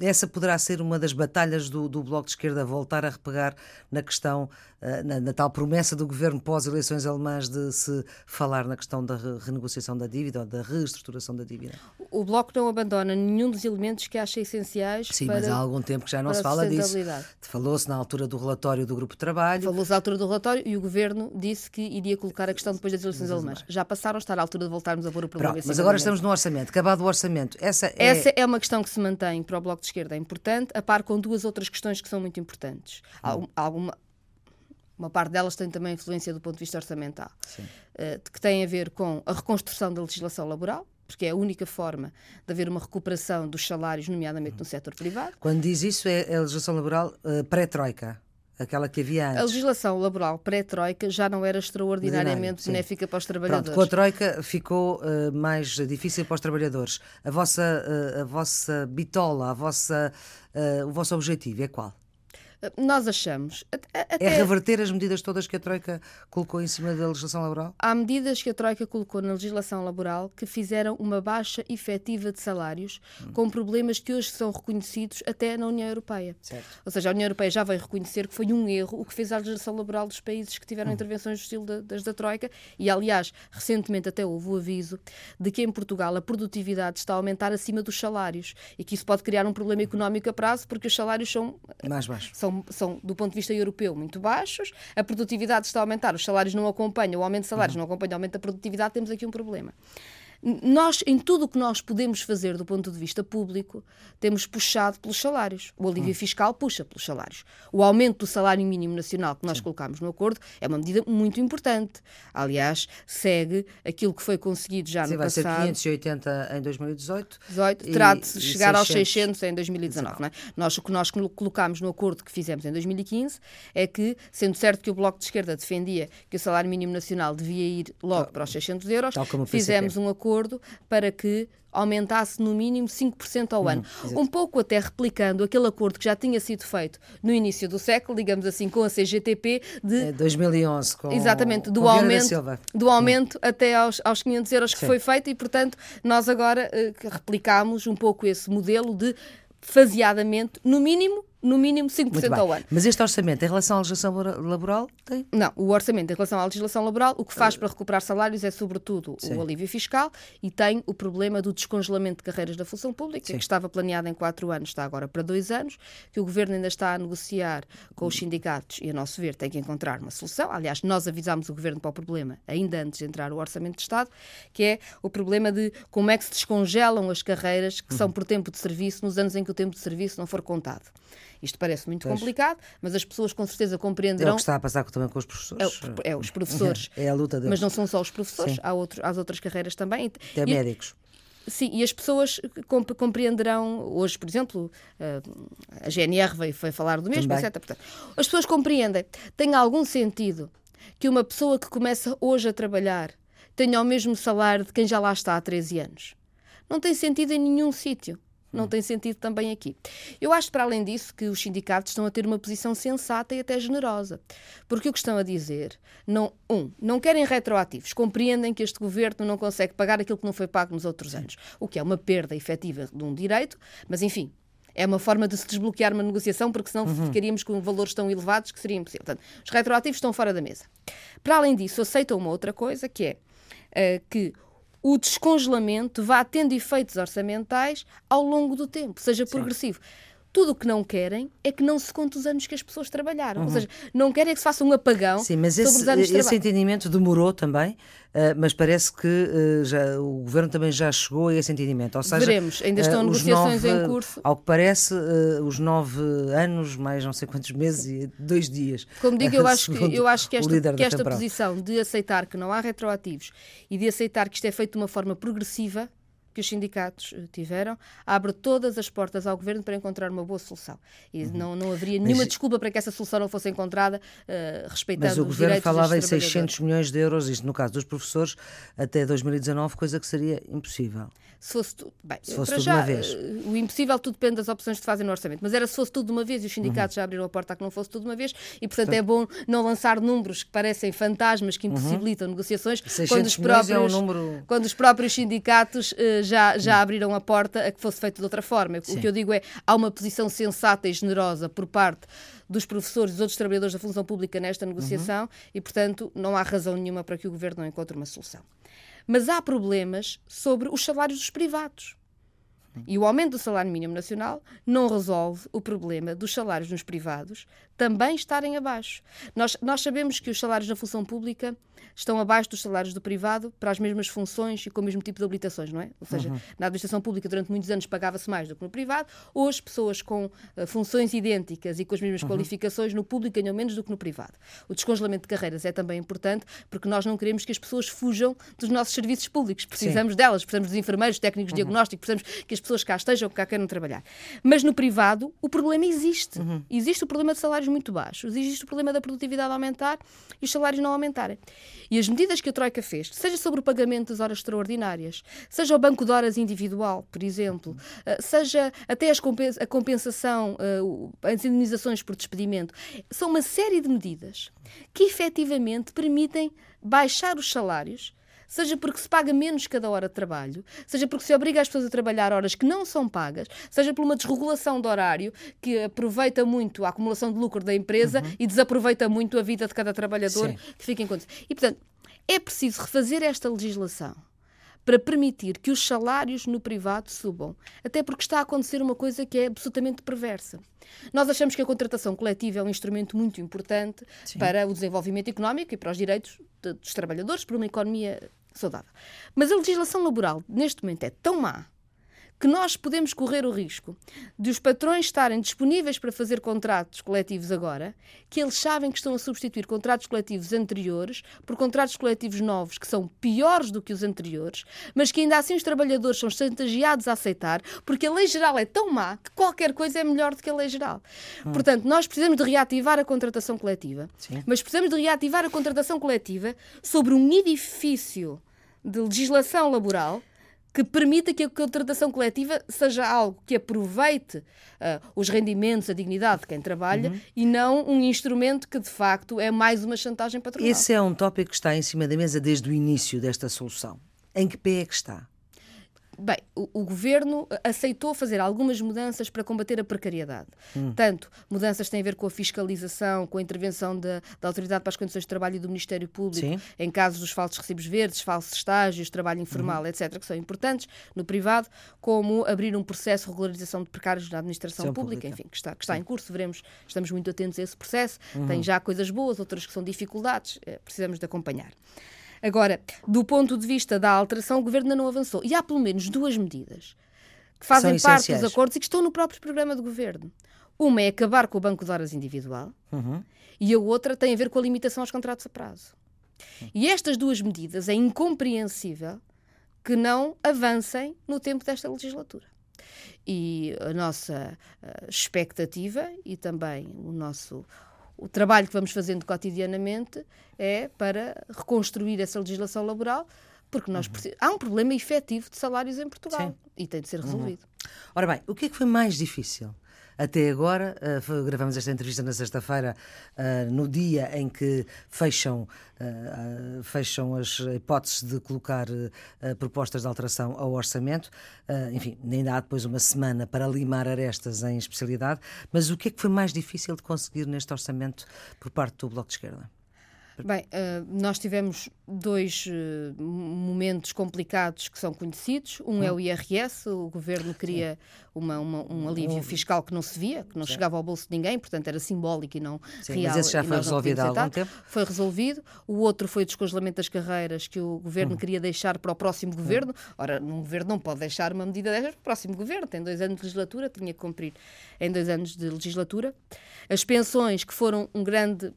Essa poderá ser uma das batalhas do, do Bloco de Esquerda, voltar a repegar na questão, uh, na, na, tal promessa do governo pós-eleições alemãs de se falar na questão da renegociação da dívida ou da reestruturação da dívida. O Bloco não abandona nenhum dos elementos que acha essenciais Sim, para, mas há algum tempo que já não se fala disso. Falou-se na altura do relatório do Grupo de Trabalho. Falou-se na altura do relatório e o governo disse que iria colocar a questão depois das eleições alemãs. Já passaram a estar à altura de voltarmos a pôr o problema Pronto, Mas agora estamos no orçamento. Acabado o orçamento. Essa é... Essa é uma questão que se mantém para o Bloco de Esquerda. É importante, a par com duas outras questões que são muito importantes. Hum. Alguma, uma parte delas tem também influência do ponto de vista orçamental, uh, que tem a ver com a reconstrução da legislação laboral, porque é a única forma de haver uma recuperação dos salários, nomeadamente no setor privado. Quando diz isso, é a legislação laboral uh, pré-troika aquela que havia antes. A legislação laboral pré-Troika já não era extraordinariamente benéfica para os trabalhadores. Pronto, com a Troika ficou uh, mais difícil para os trabalhadores. A vossa, uh, a vossa bitola, a vossa, uh, o vosso objetivo é qual? Nós achamos. Até... É reverter as medidas todas que a Troika colocou em cima da legislação laboral? Há medidas que a Troika colocou na legislação laboral que fizeram uma baixa efetiva de salários, hum. com problemas que hoje são reconhecidos até na União Europeia. Certo. Ou seja, a União Europeia já veio reconhecer que foi um erro o que fez a legislação laboral dos países que tiveram hum. intervenções do estilo da, das da Troika. E, aliás, recentemente até houve o aviso de que em Portugal a produtividade está a aumentar acima dos salários e que isso pode criar um problema económico a prazo porque os salários são mais baixos. São são, do ponto de vista europeu, muito baixos, a produtividade está a aumentar, os salários não acompanham, o aumento de salários uhum. não acompanha o aumento da produtividade, temos aqui um problema. Nós, em tudo o que nós podemos fazer do ponto de vista público, temos puxado pelos salários. O alívio hum. fiscal puxa pelos salários. O aumento do salário mínimo nacional que nós Sim. colocamos no acordo é uma medida muito importante. Aliás, segue aquilo que foi conseguido já Sim, no vai passado. Vai ser 580 em 2018. 18, terá de chegar 600. aos 600 em 2019. É? Nós, o que nós colocámos no acordo que fizemos em 2015 é que, sendo certo que o Bloco de Esquerda defendia que o salário mínimo nacional devia ir logo para os 600 euros, fizemos um acordo acordo para que aumentasse no mínimo 5% ao ano. Hum, um pouco até replicando aquele acordo que já tinha sido feito no início do século, digamos assim, com a CGTP de... É, 2011, com Exatamente, do aumento, do aumento hum. até aos, aos 500 euros que Sim. foi feito e, portanto, nós agora uh, replicamos um pouco esse modelo de faseadamente, no mínimo, no mínimo 5% ao ano. Mas este orçamento, em relação à legislação laboral, tem? Não, o orçamento em relação à legislação laboral, o que faz para recuperar salários é, sobretudo, Sim. o alívio fiscal e tem o problema do descongelamento de carreiras da função pública, Sim. que estava planeado em quatro anos, está agora para dois anos, que o governo ainda está a negociar com os sindicatos e, a nosso ver, tem que encontrar uma solução. Aliás, nós avisámos o governo para o problema ainda antes de entrar o orçamento de Estado, que é o problema de como é que se descongelam as carreiras que uhum. são por tempo de serviço nos anos em que o tempo de serviço não for contado. Isto parece muito pois. complicado, mas as pessoas com certeza compreenderão. É o que está a passar também com os professores. É, é os professores. É a luta deles. Mas não são só os professores, há, outro, há outras carreiras também. Até e, médicos. Sim, e as pessoas compreenderão, hoje, por exemplo, eh, a GNR veio, veio falar do mesmo, etc. Portanto, as pessoas compreendem. Tem algum sentido que uma pessoa que começa hoje a trabalhar tenha o mesmo salário de quem já lá está há 13 anos? Não tem sentido em nenhum sítio não tem sentido também aqui. Eu acho, para além disso, que os sindicatos estão a ter uma posição sensata e até generosa. Porque o que estão a dizer, não, um, não querem retroativos, compreendem que este governo não consegue pagar aquilo que não foi pago nos outros anos, o que é uma perda efetiva de um direito, mas enfim, é uma forma de se desbloquear uma negociação, porque senão uhum. ficaríamos com valores tão elevados que seria impossível. Portanto, os retroativos estão fora da mesa. Para além disso, aceitam uma outra coisa, que é uh, que o descongelamento vá tendo efeitos orçamentais ao longo do tempo, seja progressivo. Sim. Tudo o que não querem é que não se conte os anos que as pessoas trabalharam. Uhum. Ou seja, não querem é que se faça um apagão Sim, mas esse, sobre os anos de esse entendimento demorou também, uh, mas parece que uh, já, o Governo também já chegou a esse entendimento. Ou seja, Veremos, ainda estão uh, negociações nove, em curso. Ao que parece, os nove anos, mais não sei quantos meses e dois dias. Como digo, eu acho que, eu acho que esta, que esta posição de aceitar que não há retroativos e de aceitar que isto é feito de uma forma progressiva que os sindicatos eh, tiveram, abre todas as portas ao governo para encontrar uma boa solução. E uhum. não, não haveria nenhuma mas, desculpa para que essa solução não fosse encontrada, uh, respeitando Mas o governo falava em 600 milhões de euros, isto no caso dos professores, até 2019, coisa que seria impossível. Se fosse, tu, bem, se fosse tudo já, uma vez. Eh, o impossível tudo depende das opções que se fazem no orçamento, mas era se fosse tudo de uma vez e os sindicatos uhum. já abriram a porta a que não fosse tudo de uma vez e, portanto, é bom não lançar números que parecem fantasmas que uhum. impossibilitam uhum. negociações quando os, próprios, é um número... quando os próprios sindicatos uh, já, já abriram a porta a que fosse feito de outra forma. Sim. O que eu digo é, há uma posição sensata e generosa por parte dos professores e dos outros trabalhadores da função pública nesta negociação uhum. e, portanto, não há razão nenhuma para que o Governo não encontre uma solução. Mas há problemas sobre os salários dos privados. E o aumento do salário mínimo nacional não resolve o problema dos salários nos privados também estarem abaixo. Nós, nós sabemos que os salários na função pública estão abaixo dos salários do privado para as mesmas funções e com o mesmo tipo de habilitações, não é? Ou seja, uhum. na administração pública durante muitos anos pagava-se mais do que no privado, hoje pessoas com uh, funções idênticas e com as mesmas uhum. qualificações no público ganham menos do que no privado. O descongelamento de carreiras é também importante porque nós não queremos que as pessoas fujam dos nossos serviços públicos. Precisamos Sim. delas, precisamos dos enfermeiros, técnicos de uhum. diagnóstico, precisamos que as pessoas cá estejam, que cá queiram trabalhar. Mas no privado o problema existe. Uhum. Existe o problema de salários muito baixos, existe o problema da produtividade aumentar e os salários não aumentarem. E as medidas que a Troika fez, seja sobre o pagamento das horas extraordinárias, seja o banco de horas individual, por exemplo, eh, seja até a compensação, eh, as indemnizações por despedimento, são uma série de medidas que efetivamente permitem baixar os salários seja porque se paga menos cada hora de trabalho, seja porque se obriga as pessoas a trabalhar horas que não são pagas, seja por uma desregulação de horário que aproveita muito a acumulação de lucro da empresa uhum. e desaproveita muito a vida de cada trabalhador Sim. que fica em condições. E, portanto, é preciso refazer esta legislação para permitir que os salários no privado subam. Até porque está a acontecer uma coisa que é absolutamente perversa. Nós achamos que a contratação coletiva é um instrumento muito importante Sim. para o desenvolvimento económico e para os direitos dos trabalhadores, para uma economia saudável. Mas a legislação laboral, neste momento, é tão má que nós podemos correr o risco de os patrões estarem disponíveis para fazer contratos coletivos agora, que eles sabem que estão a substituir contratos coletivos anteriores por contratos coletivos novos que são piores do que os anteriores, mas que ainda assim os trabalhadores são chantageados a aceitar, porque a lei geral é tão má que qualquer coisa é melhor do que a lei geral. Hum. Portanto, nós precisamos de reativar a contratação coletiva, Sim. mas precisamos de reativar a contratação coletiva sobre um edifício de legislação laboral que permita que a contratação coletiva seja algo que aproveite uh, os rendimentos, a dignidade de quem trabalha uhum. e não um instrumento que de facto é mais uma chantagem patronal. Esse é um tópico que está em cima da mesa desde o início desta solução. Em que pé é que está? Bem, o, o, governo aceitou fazer algumas mudanças para combater a precariedade. Hum. Tanto mudanças têm a ver com a fiscalização, com a intervenção da, da Autoridade para as Condições de Trabalho e do Ministério Público, Sim. em casos dos falsos recibos verdes, falsos estágios, trabalho informal, uhum. etc., que são importantes no privado, como abrir um processo de regularização de precários na administração pública, pública, enfim, que está, que está em curso, veremos, estamos muito atentos a esse processo. Uhum. Tem já coisas boas, outras que são dificuldades, eh, precisamos de acompanhar. Agora, do ponto de vista da alteração, o governo ainda não avançou. E há pelo menos duas medidas que fazem parte dos acordos e que estão no próprio programa de governo. Uma é acabar com o banco de horas individual uhum. e a outra tem a ver com a limitação aos contratos a prazo. E estas duas medidas é incompreensível que não avancem no tempo desta legislatura. E a nossa uh, expectativa e também o nosso o trabalho que vamos fazendo cotidianamente é para reconstruir essa legislação laboral, porque nós uhum. há um problema efetivo de salários em Portugal Sim. e tem de ser resolvido. Uhum. Ora bem, o que é que foi mais difícil? Até agora, uh, gravamos esta entrevista na sexta-feira, uh, no dia em que fecham, uh, fecham as hipóteses de colocar propostas de alteração ao orçamento. enfim, ainda há depois uma semana para limar arestas em especialidade. Mas o que é que foi mais difícil de conseguir neste orçamento por parte do Bloco de Esquerda? Bem, uh, nós tivemos dois uh, momentos complicados que são conhecidos. Um é o IRS, o governo queria uma, uma, um alívio fiscal que não se via, que não Sim. chegava ao bolso de ninguém, portanto era simbólico e não Sim, real. Mas esse já foi resolvido há algum tempo? Foi resolvido. O outro foi o descongelamento das carreiras que o governo hum. queria deixar para o próximo hum. governo. Ora, um governo não pode deixar uma medida dessas para o próximo governo. Tem dois anos de legislatura, tinha que cumprir em dois anos de legislatura. As pensões, que foram um grande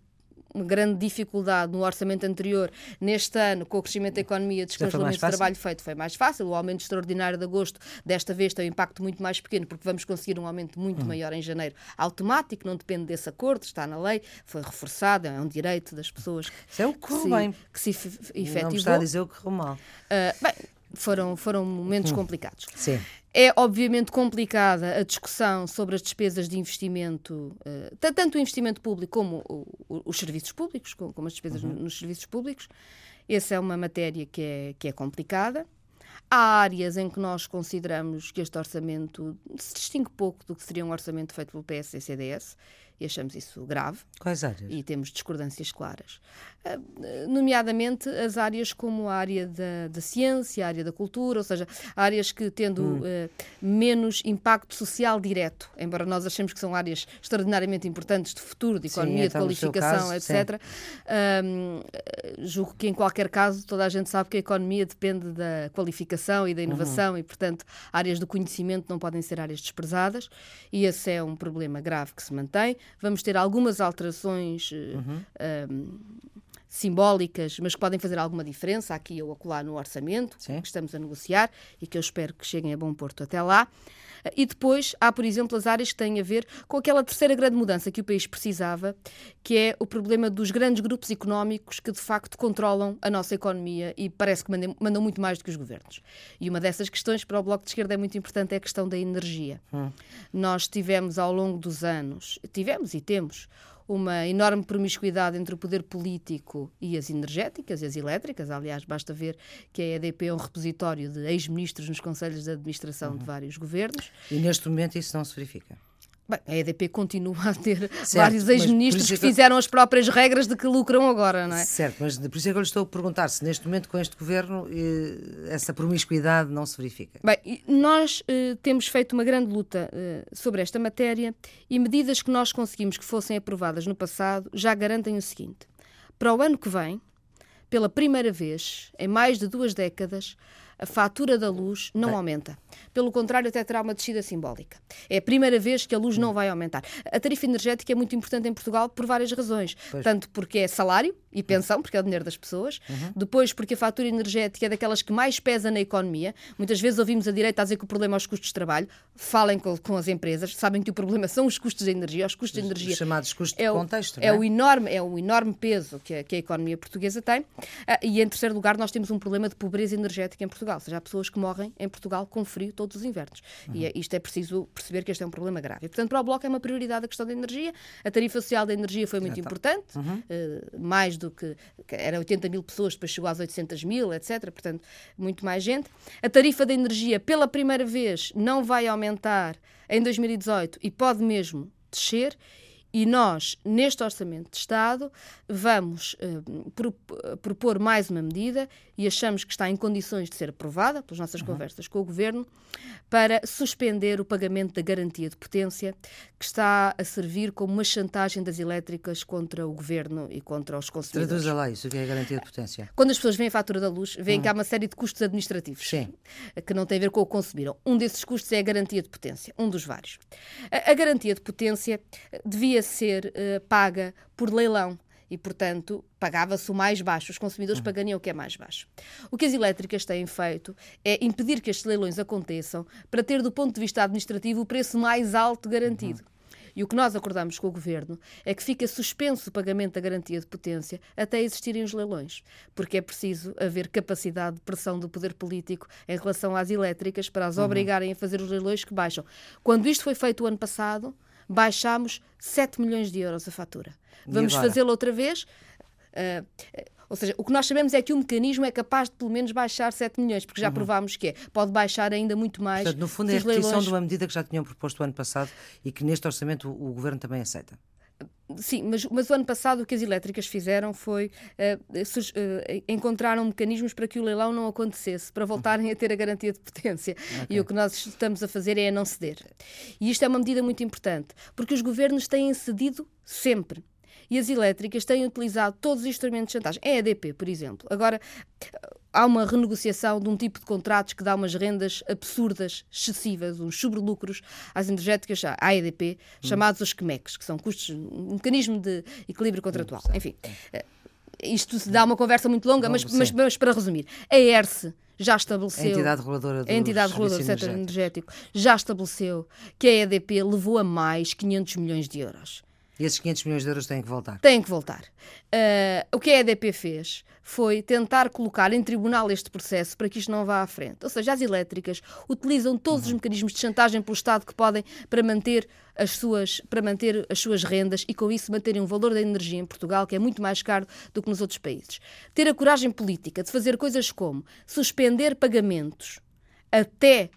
uma grande dificuldade no orçamento anterior, neste ano, com o crescimento da economia, descongelamento de trabalho feito, foi mais fácil. O aumento extraordinário de agosto, desta vez, tem um impacto muito mais pequeno, porque vamos conseguir um aumento muito hum. maior em janeiro, automático, não depende desse acordo, está na lei, foi reforçado, é um direito das pessoas. Isso é o que correu bem. Que se efetivou. Não está a dizer o que correu mal. Uh, bem, foram, foram momentos hum. complicados. Sim. É obviamente complicada a discussão sobre as despesas de investimento, uh, tanto o investimento público como os serviços públicos, como, como as despesas uhum. nos serviços públicos. Essa é uma matéria que é, que é complicada. Há áreas em que nós consideramos que este orçamento se distingue pouco do que seria um orçamento feito pelo PS e CDS e achamos isso grave. Quais áreas? E temos discordâncias claras. Ah, nomeadamente as áreas como a área da, da ciência, a área da cultura, ou seja, áreas que tendo hum. uh, menos impacto social direto, embora nós achemos que são áreas extraordinariamente importantes de futuro, de economia, sim, então, de qualificação, caso, etc. Um, julgo que em qualquer caso toda a gente sabe que a economia depende da qualificação e da inovação uhum. e, portanto, áreas do conhecimento não podem ser áreas desprezadas e esse é um problema grave que se mantém. Vamos ter algumas alterações. Eh, uhum. Um, simbólicas, mas que podem fazer alguma diferença aqui ou acolá no orçamento Sim. que estamos a negociar e que eu espero que cheguem a bom porto até lá. E depois há, por exemplo, as áreas que têm a ver com aquela terceira grande mudança que o país precisava, que é o problema dos grandes grupos económicos que de facto controlam a nossa economia e parece que mandam, mandam muito mais do que os governos. E uma dessas questões para o Bloco de Esquerda é muito importante é a questão da energia. Hum. Nós tivemos ao longo dos anos, tivemos e temos uma enorme promiscuidade entre o poder político e as energéticas e as elétricas. Aliás, basta ver que a EDP é um repositório de ex-ministros nos conselhos de administração uhum. de vários governos. E neste momento isso não se verifica? Bem, a EDP continua a ter certo, vários ex-ministros que, é que fizeram as próprias regras de que lucram agora, não é? Certo, mas por isso é que eu lhe estou a perguntar se neste momento com este governo eh, essa promiscuidade não se verifica. Bem, nós eh, temos feito uma grande luta eh, sobre esta matéria e medidas que nós conseguimos que fossem aprovadas no passado já garantem o seguinte: para o ano que vem, pela primeira vez em mais de duas décadas, a fatura da luz não aumenta. Pelo contrário, até terá uma descida simbólica. É a primeira vez que a luz não vai aumentar. A tarifa energética é muito importante em Portugal por várias razões. Pois. Tanto porque é salário e pensão, porque é o dinheiro das pessoas. Uhum. Depois, porque a fatura energética é daquelas que mais pesa na economia. Muitas vezes ouvimos a direita a dizer que o problema é os custos de trabalho. Falem com, com as empresas, sabem que o problema são os custos de energia. Os custos de energia. Os chamados custos é de contexto. O, é? é? o enorme, é o enorme peso que a, que a economia portuguesa tem. Ah, e em terceiro lugar, nós temos um problema de pobreza energética em Portugal. Ou seja, há pessoas que morrem em Portugal com frio todos os invernos. Uhum. E é, isto é preciso perceber que este é um problema grave. E, portanto, para o Bloco é uma prioridade a questão da energia. A tarifa social da energia foi muito importante, uhum. uh, mais do que, que era 80 mil pessoas, depois chegou às 800 mil, etc. Portanto, muito mais gente. A tarifa da energia, pela primeira vez, não vai aumentar em 2018 e pode mesmo descer e nós, neste Orçamento de Estado, vamos uh, propor mais uma medida e achamos que está em condições de ser aprovada, pelas nossas uhum. conversas com o Governo, para suspender o pagamento da garantia de potência, que está a servir como uma chantagem das elétricas contra o Governo e contra os consumidores. Traduza lá isso, o que é a garantia de potência? Quando as pessoas veem a fatura da luz, veem uhum. que há uma série de custos administrativos Sim. que não têm a ver com o que consumiram. Um desses custos é a garantia de potência, um dos vários. A, a garantia de potência devia ser uh, paga por leilão e, portanto, pagava-se o mais baixo. Os consumidores uhum. pagariam o que é mais baixo. O que as elétricas têm feito é impedir que estes leilões aconteçam para ter, do ponto de vista administrativo, o preço mais alto garantido. Uhum. E o que nós acordamos com o Governo é que fica suspenso o pagamento da garantia de potência até existirem os leilões, porque é preciso haver capacidade de pressão do poder político em relação às elétricas para as uhum. obrigarem a fazer os leilões que baixam. Quando isto foi feito o ano passado, baixámos 7 milhões de euros a fatura. Vamos fazê-lo outra vez. Uh, ou seja, o que nós sabemos é que o mecanismo é capaz de pelo menos baixar 7 milhões, porque já uhum. provámos que é. Pode baixar ainda muito mais. Portanto, no fundo, é a repetição leilões... de uma medida que já tinham proposto o ano passado e que neste orçamento o, o Governo também aceita. Sim, mas, mas, o ano passado o que as elétricas fizeram foi uh, uh, encontraram mecanismos para que o leilão não acontecesse, para voltarem a ter a garantia de potência. Okay. E o que nós estamos a fazer é não ceder. E isto é uma medida muito importante, porque os governos têm cedido sempre e as elétricas têm utilizado todos os instrumentos de chantagem. É a EDP, por exemplo. Agora, há uma renegociação de um tipo de contratos que dá umas rendas absurdas, excessivas, uns sobrelucros às energéticas, à EDP, hum. chamados os CMECs, que são custos, um mecanismo de equilíbrio contratual. Hum, Enfim, eh, isto dá uma conversa muito longa, mas, mas, mas, para resumir, a ERSE já estabeleceu. A entidade reguladora do, a entidade reguladora do setor energético já estabeleceu que a EDP levou a mais 500 milhões de euros. E esses 500 milhões de euros têm que voltar? Têm que voltar. Uh, o que a EDP fez foi tentar colocar em tribunal este processo para que isto não vá à frente. Ou seja, as elétricas utilizam todos uhum. os mecanismos de chantagem pelo Estado que podem para manter as suas, para manter as suas rendas e, com isso, manterem um valor da energia em Portugal que é muito mais caro do que nos outros países. Ter a coragem política de fazer coisas como suspender pagamentos até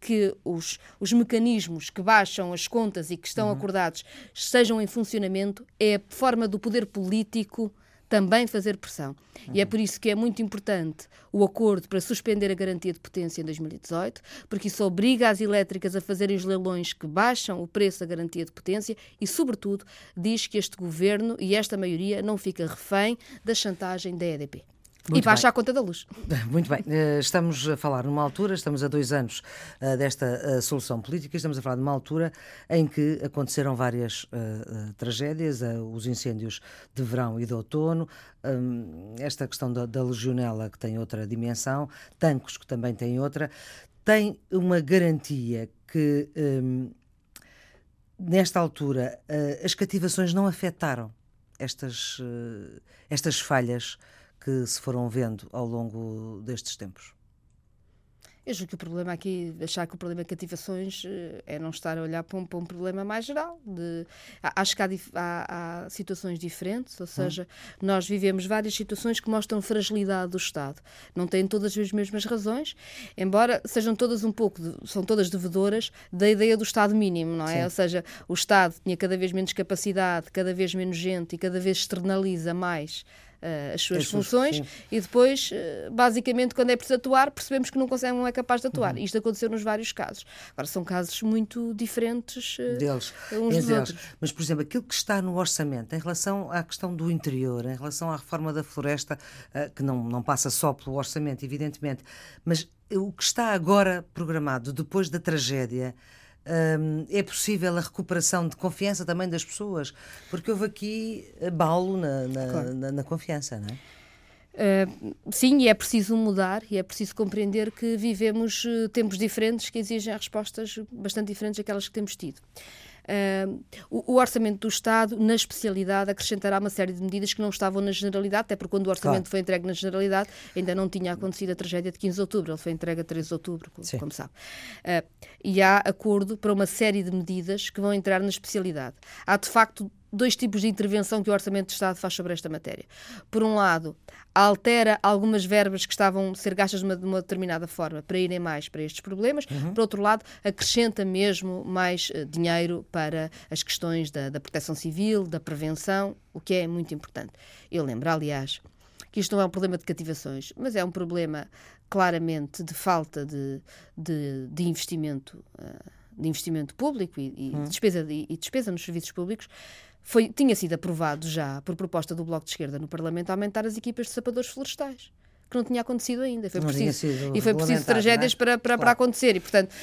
que os, os mecanismos que baixam as contas e que estão uhum. acordados estejam em funcionamento é a forma do poder político também fazer pressão. Uhum. E é por isso que é muito importante o acordo para suspender a garantia de potência em 2018, porque isso obriga as elétricas a fazerem os leilões que baixam o preço da garantia de potência e, sobretudo, diz que este governo e esta maioria não fica refém da chantagem da EDP. Muito e baixa bem. a conta da luz. Muito bem. Eh, estamos a falar numa altura, estamos a dois anos eh, desta eh, solução política, estamos a falar numa altura em que aconteceram várias tragédias, os incêndios de verão e de outono, um, esta questão da, da legionela que tem outra dimensão, tanques que também têm outra. Tem uma garantia que, um, nesta altura, as cativações não afetaram estas, estas falhas que se foram vendo ao longo destes tempos? Eu julgo que o problema aqui, achar que o problema de cativações eh, é não estar a olhar para um, para um problema mais geral. De, acho que há, há, há, situações diferentes, ou seja, hum. nós vivemos várias situações que mostram fragilidade do Estado. Não têm todas as mesmas razões, embora sejam todas um pouco, de, são todas devedoras da ideia do Estado mínimo, não é? Sim. Ou seja, o Estado tinha cada vez menos capacidade, cada vez menos gente e cada vez externaliza mais uh, as suas funções sim. e depois, uh, basicamente, quando é preciso atuar, percebemos que não consegue, não é capaz de atuar. Uhum. Isto aconteceu nos vários casos. Agora, são casos muito diferentes uh, deles, uns dos deles. outros. Mas, por exemplo, aquilo que está no orçamento em relação à questão do interior, em relação à reforma da floresta, que não, não passa só pelo orçamento, evidentemente, mas o que está agora programado depois da tragédia um, é possível a recuperação de confiança também das pessoas? Porque houve aqui abalo na, na, claro. na, na confiança, não é? Uh, sim, e é preciso mudar e é preciso compreender que vivemos uh, tempos diferentes que exigem respostas bastante diferentes daquelas que temos tido. Uh, o, o, orçamento do Estado, na especialidade, acrescentará uma série de medidas que não estavam na generalidade, até porque quando o orçamento claro. foi entregue na generalidade, ainda não tinha acontecido a tragédia de 15 de outubro, ele foi entregue a 13 de outubro, como, como sabe. Uh, e há acordo para uma série de medidas que vão entrar na especialidade. Há, de facto, dois tipos de intervenção que o Orçamento de Estado faz sobre esta matéria. Por um lado, altera algumas verbas que estavam a ser gastas de uma, de uma determinada forma para irem mais para estes problemas. Uhum. Por outro lado, acrescenta mesmo mais uh, dinheiro para as questões da, da proteção civil, da prevenção, o que é muito importante. Eu lembro, aliás, que isto não é um problema de cativações, mas é um problema claramente de falta de, de, de investimento. Uh, de investimento público e, e, uhum. despesa, e, e despesa nos serviços públicos, foi, tinha sido aprovado já, por proposta do Bloco de Esquerda no Parlamento, aumentar as equipas de sapadores florestais que não tinha acontecido ainda. Foi preciso, e foi preciso tragédias é? para, para, claro. para acontecer. E, portanto,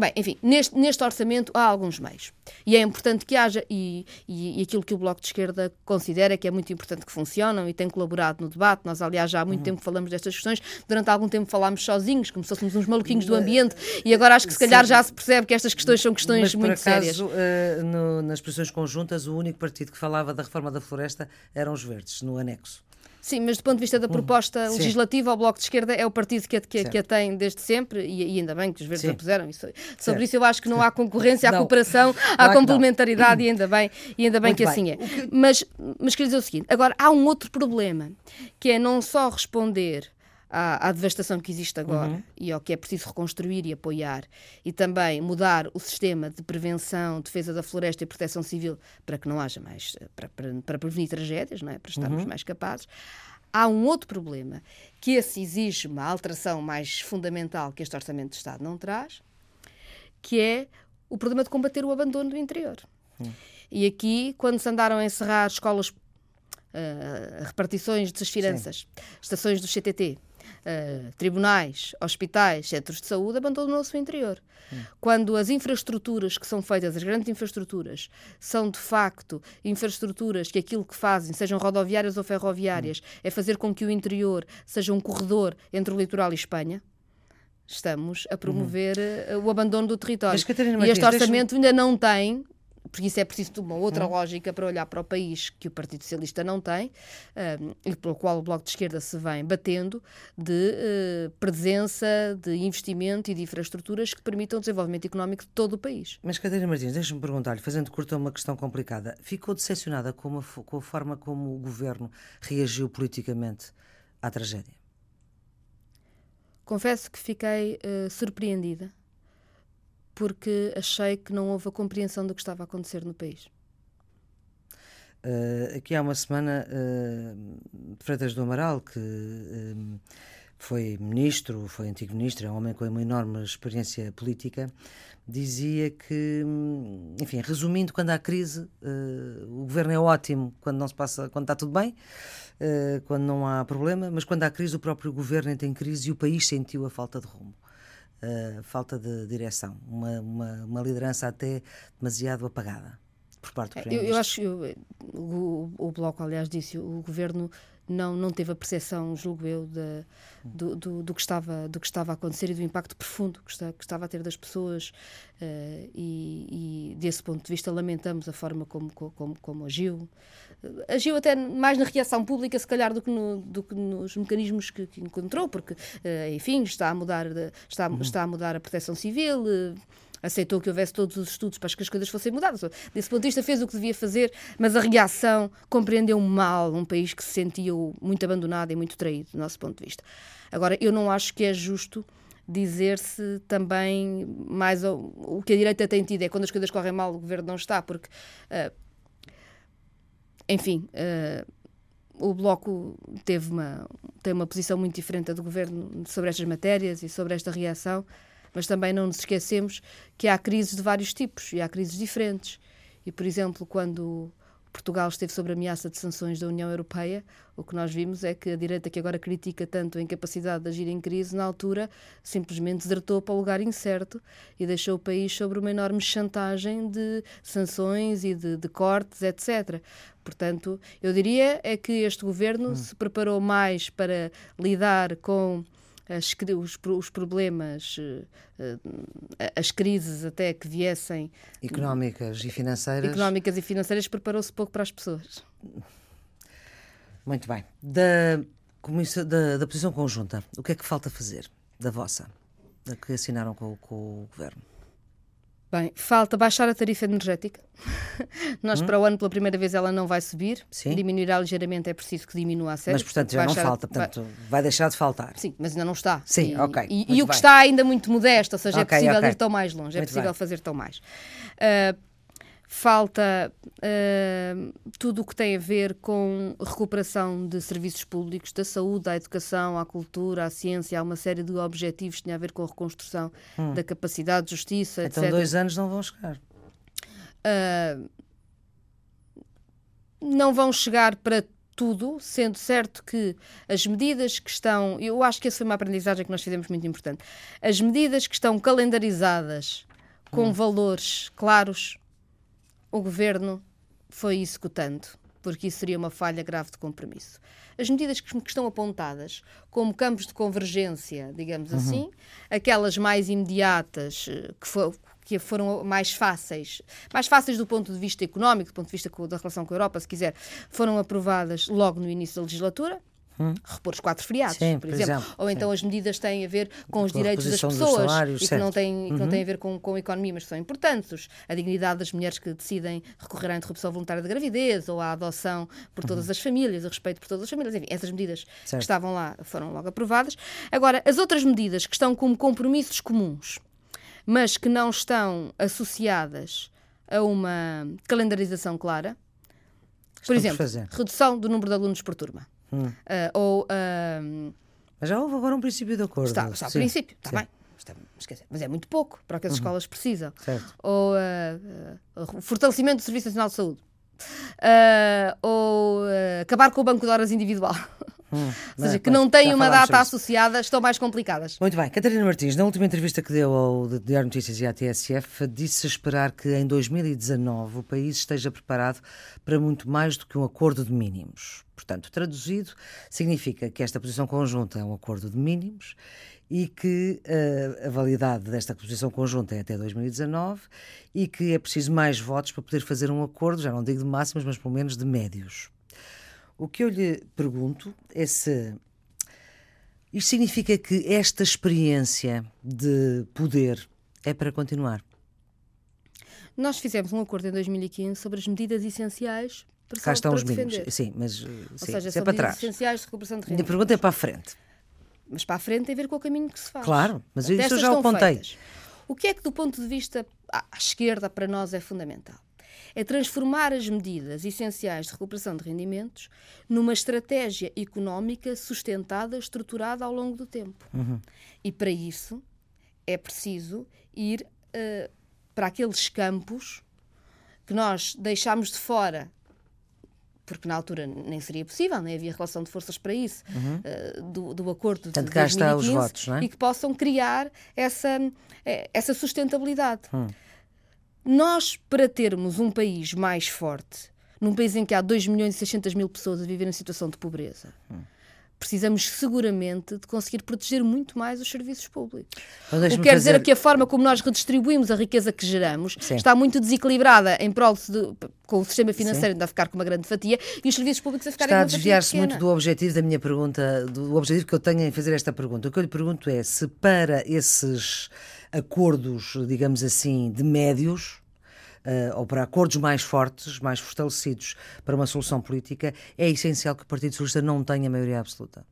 bem, enfim, neste, neste orçamento há alguns meios. E é importante que haja, e, e, e, aquilo que o Bloco de Esquerda considera que é muito importante que funcionam e tem colaborado no debate. Nós, aliás, já há muito uhum. tempo falamos destas questões. Durante algum tempo falámos sozinhos, como se fôssemos uns maluquinhos do ambiente, e agora acho que se calhar Sim. já se percebe que estas questões são questões Mas, muito acaso, sérias. Uh, no, nas posições conjuntas, o único partido que falava da reforma da floresta eram os verdes, no anexo. Sim, mas do ponto de vista da hum, proposta hum, legislativa, o Bloco de Esquerda é o partido que a, que, que a tem desde sempre e, e, ainda bem que os verdes sim. a puseram. Isso, sobre isso eu acho que não há concorrência, há cooperação, há complementaridade e ainda bem, e ainda bem que bem. assim é. Que... Mas, mas queria dizer o seguinte, agora há um outro problema, que é não só responder à, à, devastação que existe agora uhum. e ao que é preciso reconstruir e apoiar, e também mudar o sistema de prevenção, defesa da floresta e proteção civil para que não haja mais, para, para, para prevenir tragédias, não é? para estarmos uhum. mais capazes. Há um outro problema, que esse exige uma alteração mais fundamental que este Orçamento de Estado não traz, que é o problema de combater o abandono do interior. Uhum. E aqui, quando se andaram a encerrar escolas, uh, repartições de finanças, estações do CTT, uh, tribunais, hospitais, centros de saúde, abandonou-se o interior. Hum. Quando as infraestruturas que são feitas, as grandes infraestruturas, são de facto infraestruturas que aquilo que fazem, sejam rodoviárias ou ferroviárias, hum. é fazer com que o interior seja um corredor entre o litoral e Espanha, estamos a promover uhum. o abandono do território. e este orçamento ainda não tem porque isso é preciso de uma outra hum. lógica para olhar para o país que o Partido Socialista não tem uh, e pelo qual o Bloco de Esquerda se vem batendo, de uh, presença, de investimento e de infraestruturas que permitam o desenvolvimento económico de todo o país. Mas, Catarina Martins, deixa-me perguntar-lhe, fazendo curta uma questão complicada, ficou decepcionada com a, com a forma como o governo reagiu politicamente à tragédia? Confesso que fiquei uh, surpreendida porque achei que não houve a compreensão do que estava a acontecer no país. Uh, aqui há uma semana, uh, Freitas do Amaral, que uh, foi ministro, foi antigo ministro, é um homem com uma enorme experiência política, dizia que, hum, enfim, resumindo, quando há crise, o governo é ótimo quando não se passa, quando está tudo bem, quando não há problema, mas quando há crise, o próprio governo entra em crise e o país sentiu a falta de rumo uh, falta de direção, uma, uma, uma, liderança até demasiado apagada por parte do é, Primeiro-Ministro. Eu, eu acho que o, o Bloco, aliás, disse o governo não, não teve a percepção, julgo eu, de, do, do, do, que estava, do que estava a acontecer e do impacto profundo que, está, que estava a ter das pessoas. Uh, e, e, desse ponto de vista, lamentamos a forma como, como, como agiu. Agiu até mais na reação pública, se calhar, do que, no, do que nos mecanismos que, que encontrou, porque, uh, enfim, está a mudar, está, uhum. está a mudar a proteção civil aceitou que houvesse todos os estudos para que as coisas fossem mudadas. Desse ponto de vista, fez o que devia fazer, mas a reação compreendeu mal um país que se sentia muito abandonado e muito traído, do nosso ponto de vista. Agora, eu não acho que é justo dizer-se também mais o, o que a direita tem tido é quando as coisas correm mal o governo não está porque uh, enfim uh, o Bloco teve uma, tem uma posição muito diferente do governo sobre estas matérias e sobre esta reação mas também não nos esquecemos que há crises de vários tipos e há crises diferentes. E, por exemplo, quando Portugal esteve sob ameaça de sanções da União Europeia, o que nós vimos é que a direita que agora critica tanto a incapacidade de agir em crise, na altura simplesmente desertou para o lugar incerto e deixou o país sobre uma enorme chantagem de sanções e de, de cortes, etc. Portanto, eu diria é que este governo hum. se preparou mais para lidar com as, os, os, problemas, eh, as crises até que viessem. Económicas e financeiras. Económicas e financeiras, preparou-se pouco para as pessoas. Muito bem. Da, da, da, posição conjunta, o que é que falta fazer? Da vossa, da que assinaram com, com o governo? Bem, falta baixar a tarifa energética. Nós, hum. para o ano, pela primeira vez, ela não vai subir. Sim. Diminuirá ligeiramente, é preciso que diminua a sério. Mas, portanto, já não falta. Portanto, vai... vai... deixar de faltar. Sim, mas ainda não está. Sim, e, ok. E, e o que está ainda muito modesto, ou seja, é okay, é possível okay. ir tão mais longe, é muito é possível bem. fazer tão mais. Uh, falta uh, tudo o que tem a ver com recuperação de serviços públicos, da saúde, à educação, à cultura, à ciência, há uma série de objetivos que têm a ver com a reconstrução hum. da capacidade de justiça, então, etc. Então dois anos não vão chegar. Uh, não vão chegar para tudo, sendo certo que as medidas que estão, eu acho que essa foi uma aprendizagem que nós fizemos muito importante, as medidas que estão calendarizadas com hum. valores claros o governo foi executando, porque isso seria uma falha grave de compromisso. As medidas que, estão apontadas como campos de convergência, digamos uhum. assim, aquelas mais imediatas, eh, que, que foram mais fáceis, mais fáceis do ponto de vista económico, do ponto de vista da relação com a Europa, se quiser, foram aprovadas logo no início da legislatura. Hum. repor os quatro feriados, sim, por, exemplo. exemplo. Ou então as medidas têm a ver com os com direitos das pessoas e que não têm, uhum. que não têm a ver com, com a economia, mas são importantes. A dignidade das mulheres que decidem recorrer à interrupção voluntária da gravidez ou à adoção por todas uhum. as famílias, o respeito por todas as famílias. Enfim, essas medidas certo. que estavam lá foram logo aprovadas. Agora, as outras medidas que estão como compromissos comuns, mas que não estão associadas a uma calendarização clara, por exemplo, redução do número de alunos por turma. Hum. Uh, ou. Uh, mas já houve agora um princípio de acordo. Está, está princípio, está bem. mas é muito pouco para o que as uhum. escolas precisam. Certo. Ou uh, fortalecimento do Serviço Nacional de Saúde. ou acabar com o banco de horas individual. Hum, Ou seja, é, que não têm uma data associada, estão mais complicadas. Muito bem. Catarina Martins, na última entrevista que deu ao Diário Notícias e à TSF, disse esperar que em 2019 o país esteja preparado para muito mais do que um acordo de mínimos. Portanto, traduzido, significa que esta posição conjunta é um acordo de mínimos e que uh, a validade desta posição conjunta é até 2019 e que é preciso mais votos para poder fazer um acordo, já não digo de máximas, mas pelo menos de médios. O que eu lhe pergunto é se isto significa que esta experiência de poder é para continuar. Nós fizemos um acordo em 2015 sobre as medidas essenciais para Cá estão para os defender. mínimos. Sim, mas Ou sim, seja, é para trás. essenciais de recuperação de. Minha pergunta é para a frente. Mas para a frente tem a ver com o caminho que se faz. Claro, mas isso eu já apontei. Feitas. O que é que, do ponto de vista à esquerda, para nós é fundamental? É transformar as medidas essenciais de recuperação de rendimentos numa estratégia económica sustentada, estruturada ao longo do tempo. Uhum. E para isso é preciso ir uh, para aqueles campos que nós deixámos de fora porque na altura nem seria possível, nem havia relação de forças para isso, uhum. uh, do, do, acordo Tanto de 2015, os votos, não é? e que possam criar essa, eh, essa sustentabilidade. Uhum. Nós, para termos um país mais forte, num país em que há 2 milhões e 600 mil pessoas a viver em situação de pobreza, precisamos seguramente de conseguir proteger muito mais os serviços públicos. O que quer fazer... dizer que a forma como nós redistribuímos a riqueza que geramos Sim. está muito desequilibrada em prol de, com o sistema financeiro ainda a ficar com uma grande fatia e os serviços públicos a ficarem Está a desviar-se muito do objetivo da minha pergunta, do objetivo que eu tenho em fazer esta pergunta. O que eu lhe pergunto é se para esses acordos, digamos assim, de médios, uh, ou para acordos mais fortes, mais fortalecidos para uma solução política, é essencial que o Partido Socialista não tenha maioria absoluta.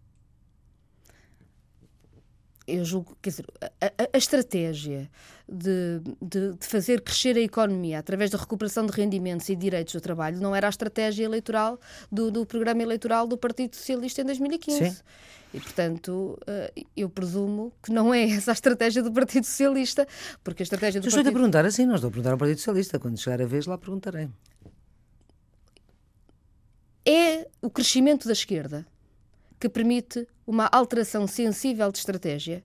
Eu julgo, quer dizer, a, a, estratégia de, de, de, fazer crescer a economia através da recuperação de rendimentos e direitos do trabalho não era a estratégia eleitoral do, do programa eleitoral do Partido Socialista em 2015. Sim. E, portanto, eh, eu presumo que não é essa a estratégia do Partido Socialista, porque a estratégia do Partido... Estou a perguntar assim, não estou a perguntar ao Partido Socialista. Quando chegar a vez, lá perguntarei. É o crescimento da esquerda que permite uma alteração sensível de estratégia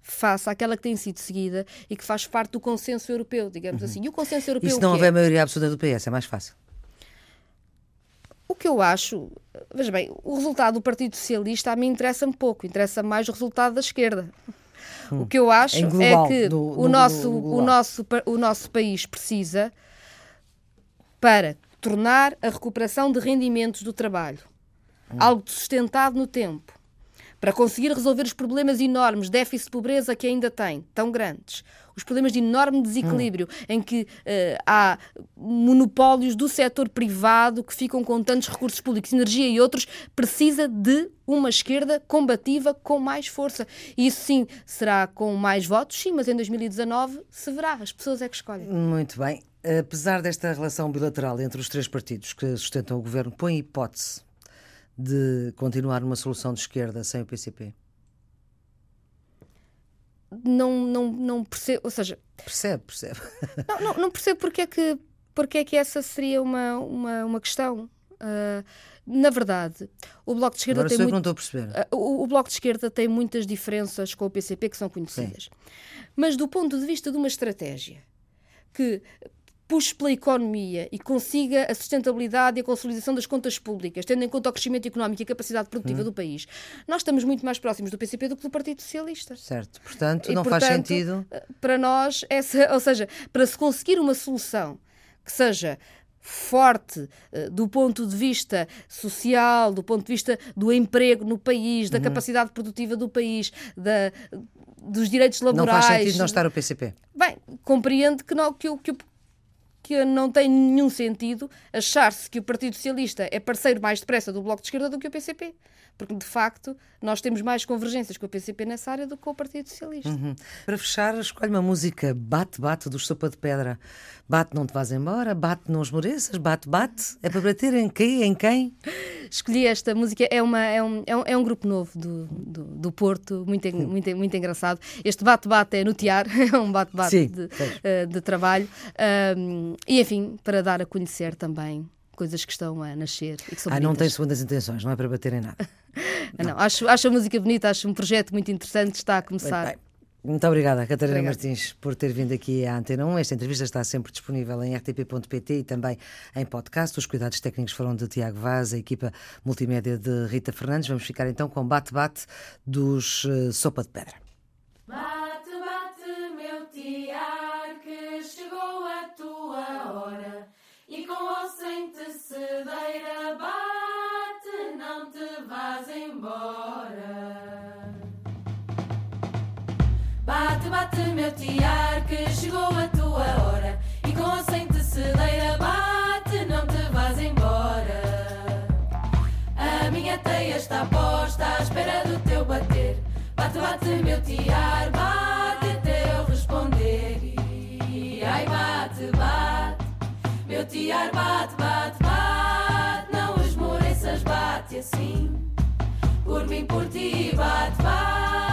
face àquela que tem sido seguida e que faz parte do consenso europeu, digamos uhum. assim. E o consenso europeu. E se não houver é? maioria absoluta do PS, é mais fácil? O que eu acho, veja bem, o resultado do Partido Socialista a mim interessa-me pouco, interessa mais o resultado da esquerda. Hum. O que eu acho global, é que do, o, do, nosso, do o, nosso, o nosso país precisa, para tornar a recuperação de rendimentos do trabalho hum. algo sustentado no tempo, para conseguir resolver os problemas enormes, déficit de pobreza que ainda tem, tão grandes, os problemas de enorme desequilíbrio, hum. em que uh, há monopólios do setor privado que ficam com tantos recursos públicos, energia e outros, precisa de uma esquerda combativa com mais força. E isso sim será com mais votos, sim, mas em 2019 se verá, as pessoas é que escolhem. Muito bem. Apesar desta relação bilateral entre os três partidos que sustentam o governo, põe hipótese de continuar uma solução de esquerda sem o PCP? Não, não, não percebo, ou seja... Percebe, percebe. Não, não, não percebo porque é que, porque é que essa seria uma, uma, uma questão. Uh, na verdade, o Bloco de Esquerda Agora tem. Muito. Uh, o, o, Bloco de Esquerda tem muitas diferenças com o PCP que são conhecidas. Sim. Mas do ponto de vista de uma estratégia que puxe pela economia e consiga a sustentabilidade e a consolidação das contas públicas, tendo em conta o crescimento económico e a capacidade produtiva hum. do país, nós estamos muito mais próximos do PCP do que do Partido Socialista. Certo. Portanto, e, não portanto, faz sentido. Para nós, essa, ou seja, para se conseguir uma solução que seja forte uh, do ponto de vista social, do ponto de vista do emprego no país, da uhum. capacidade produtiva do país, da, dos direitos laborais. Não faz sentido não estar o PCP. Bem, compreendo que, não, que, o, que, que não tem nenhum sentido achar-se que o Partido Socialista é parceiro mais depressa do Bloco de Esquerda do que o PCP. Porque, de facto, nós temos mais convergências com o PCP nessa área do que com o Partido Socialista. Uhum. Para fechar, escolhe uma música Bate, Bate, do Sopa de Pedra. Bate, não te vás embora, bate, não esmoreças, bate, bate. É para bater em quem? Em quem? Escolhi esta música, é, uma, é, um, é, um, é um grupo novo do, do, do Porto, muito, muito, muito engraçado. Este bate-bate é no tear, é um bate-bate de, uh, de, trabalho. Um, e, enfim, para dar a conhecer também coisas que estão a nascer e que são Ah, não tem segundas intenções, não é para bater em nada. Não, acho, acho a música bonita, acho um projeto muito interessante, está a começar. Muito obrigada, Catarina Obrigada. Martins, por ter vindo aqui à Antena 1. Esta entrevista está sempre disponível em rtp.pt e também em podcast. Os cuidados técnicos foram de Tiago Vaz, a equipa multimédia de Rita Fernandes. Vamos ficar então com bate-bate dos uh, Sopa de Pedra. Bate, bate, meu tiar, que chegou a tua hora e com ou sem tecedeira Bate, bate, meu tiar, que chegou a tua hora. E com a sem tecedeira, bate, não te vás embora. A minha teia está posta à espera do teu bater. Bate, bate, meu tiar, bate até eu responder. E ai, bate, bate, meu tiar, bate, bate, bate. Não esmoreças, bate assim. Por mim, por ti, bate bate,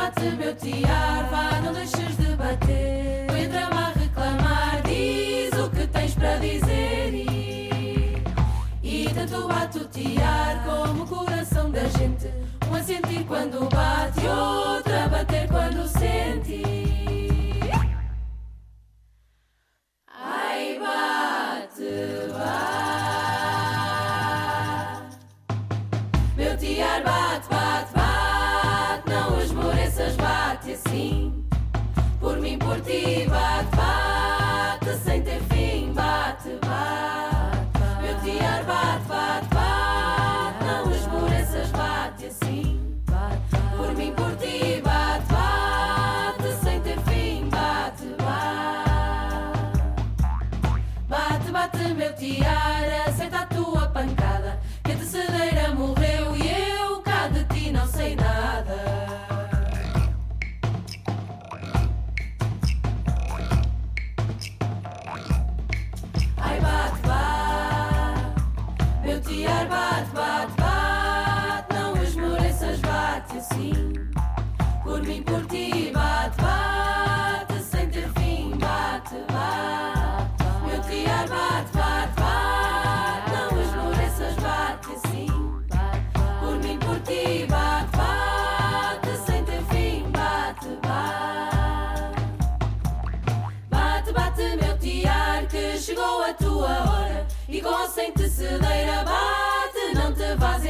Bate, meu tiar, vá, não deixes de bater. Entra-me a reclamar, diz o que tens para dizer. E, e tanto tiar como o coração da gente. Um a sentir quando bate, outro a bater quando sente.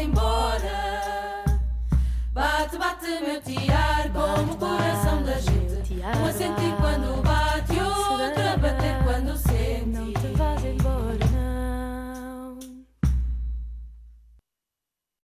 Embora. Bate, bate, meu tiar, como o coração da gente. Um a sentir.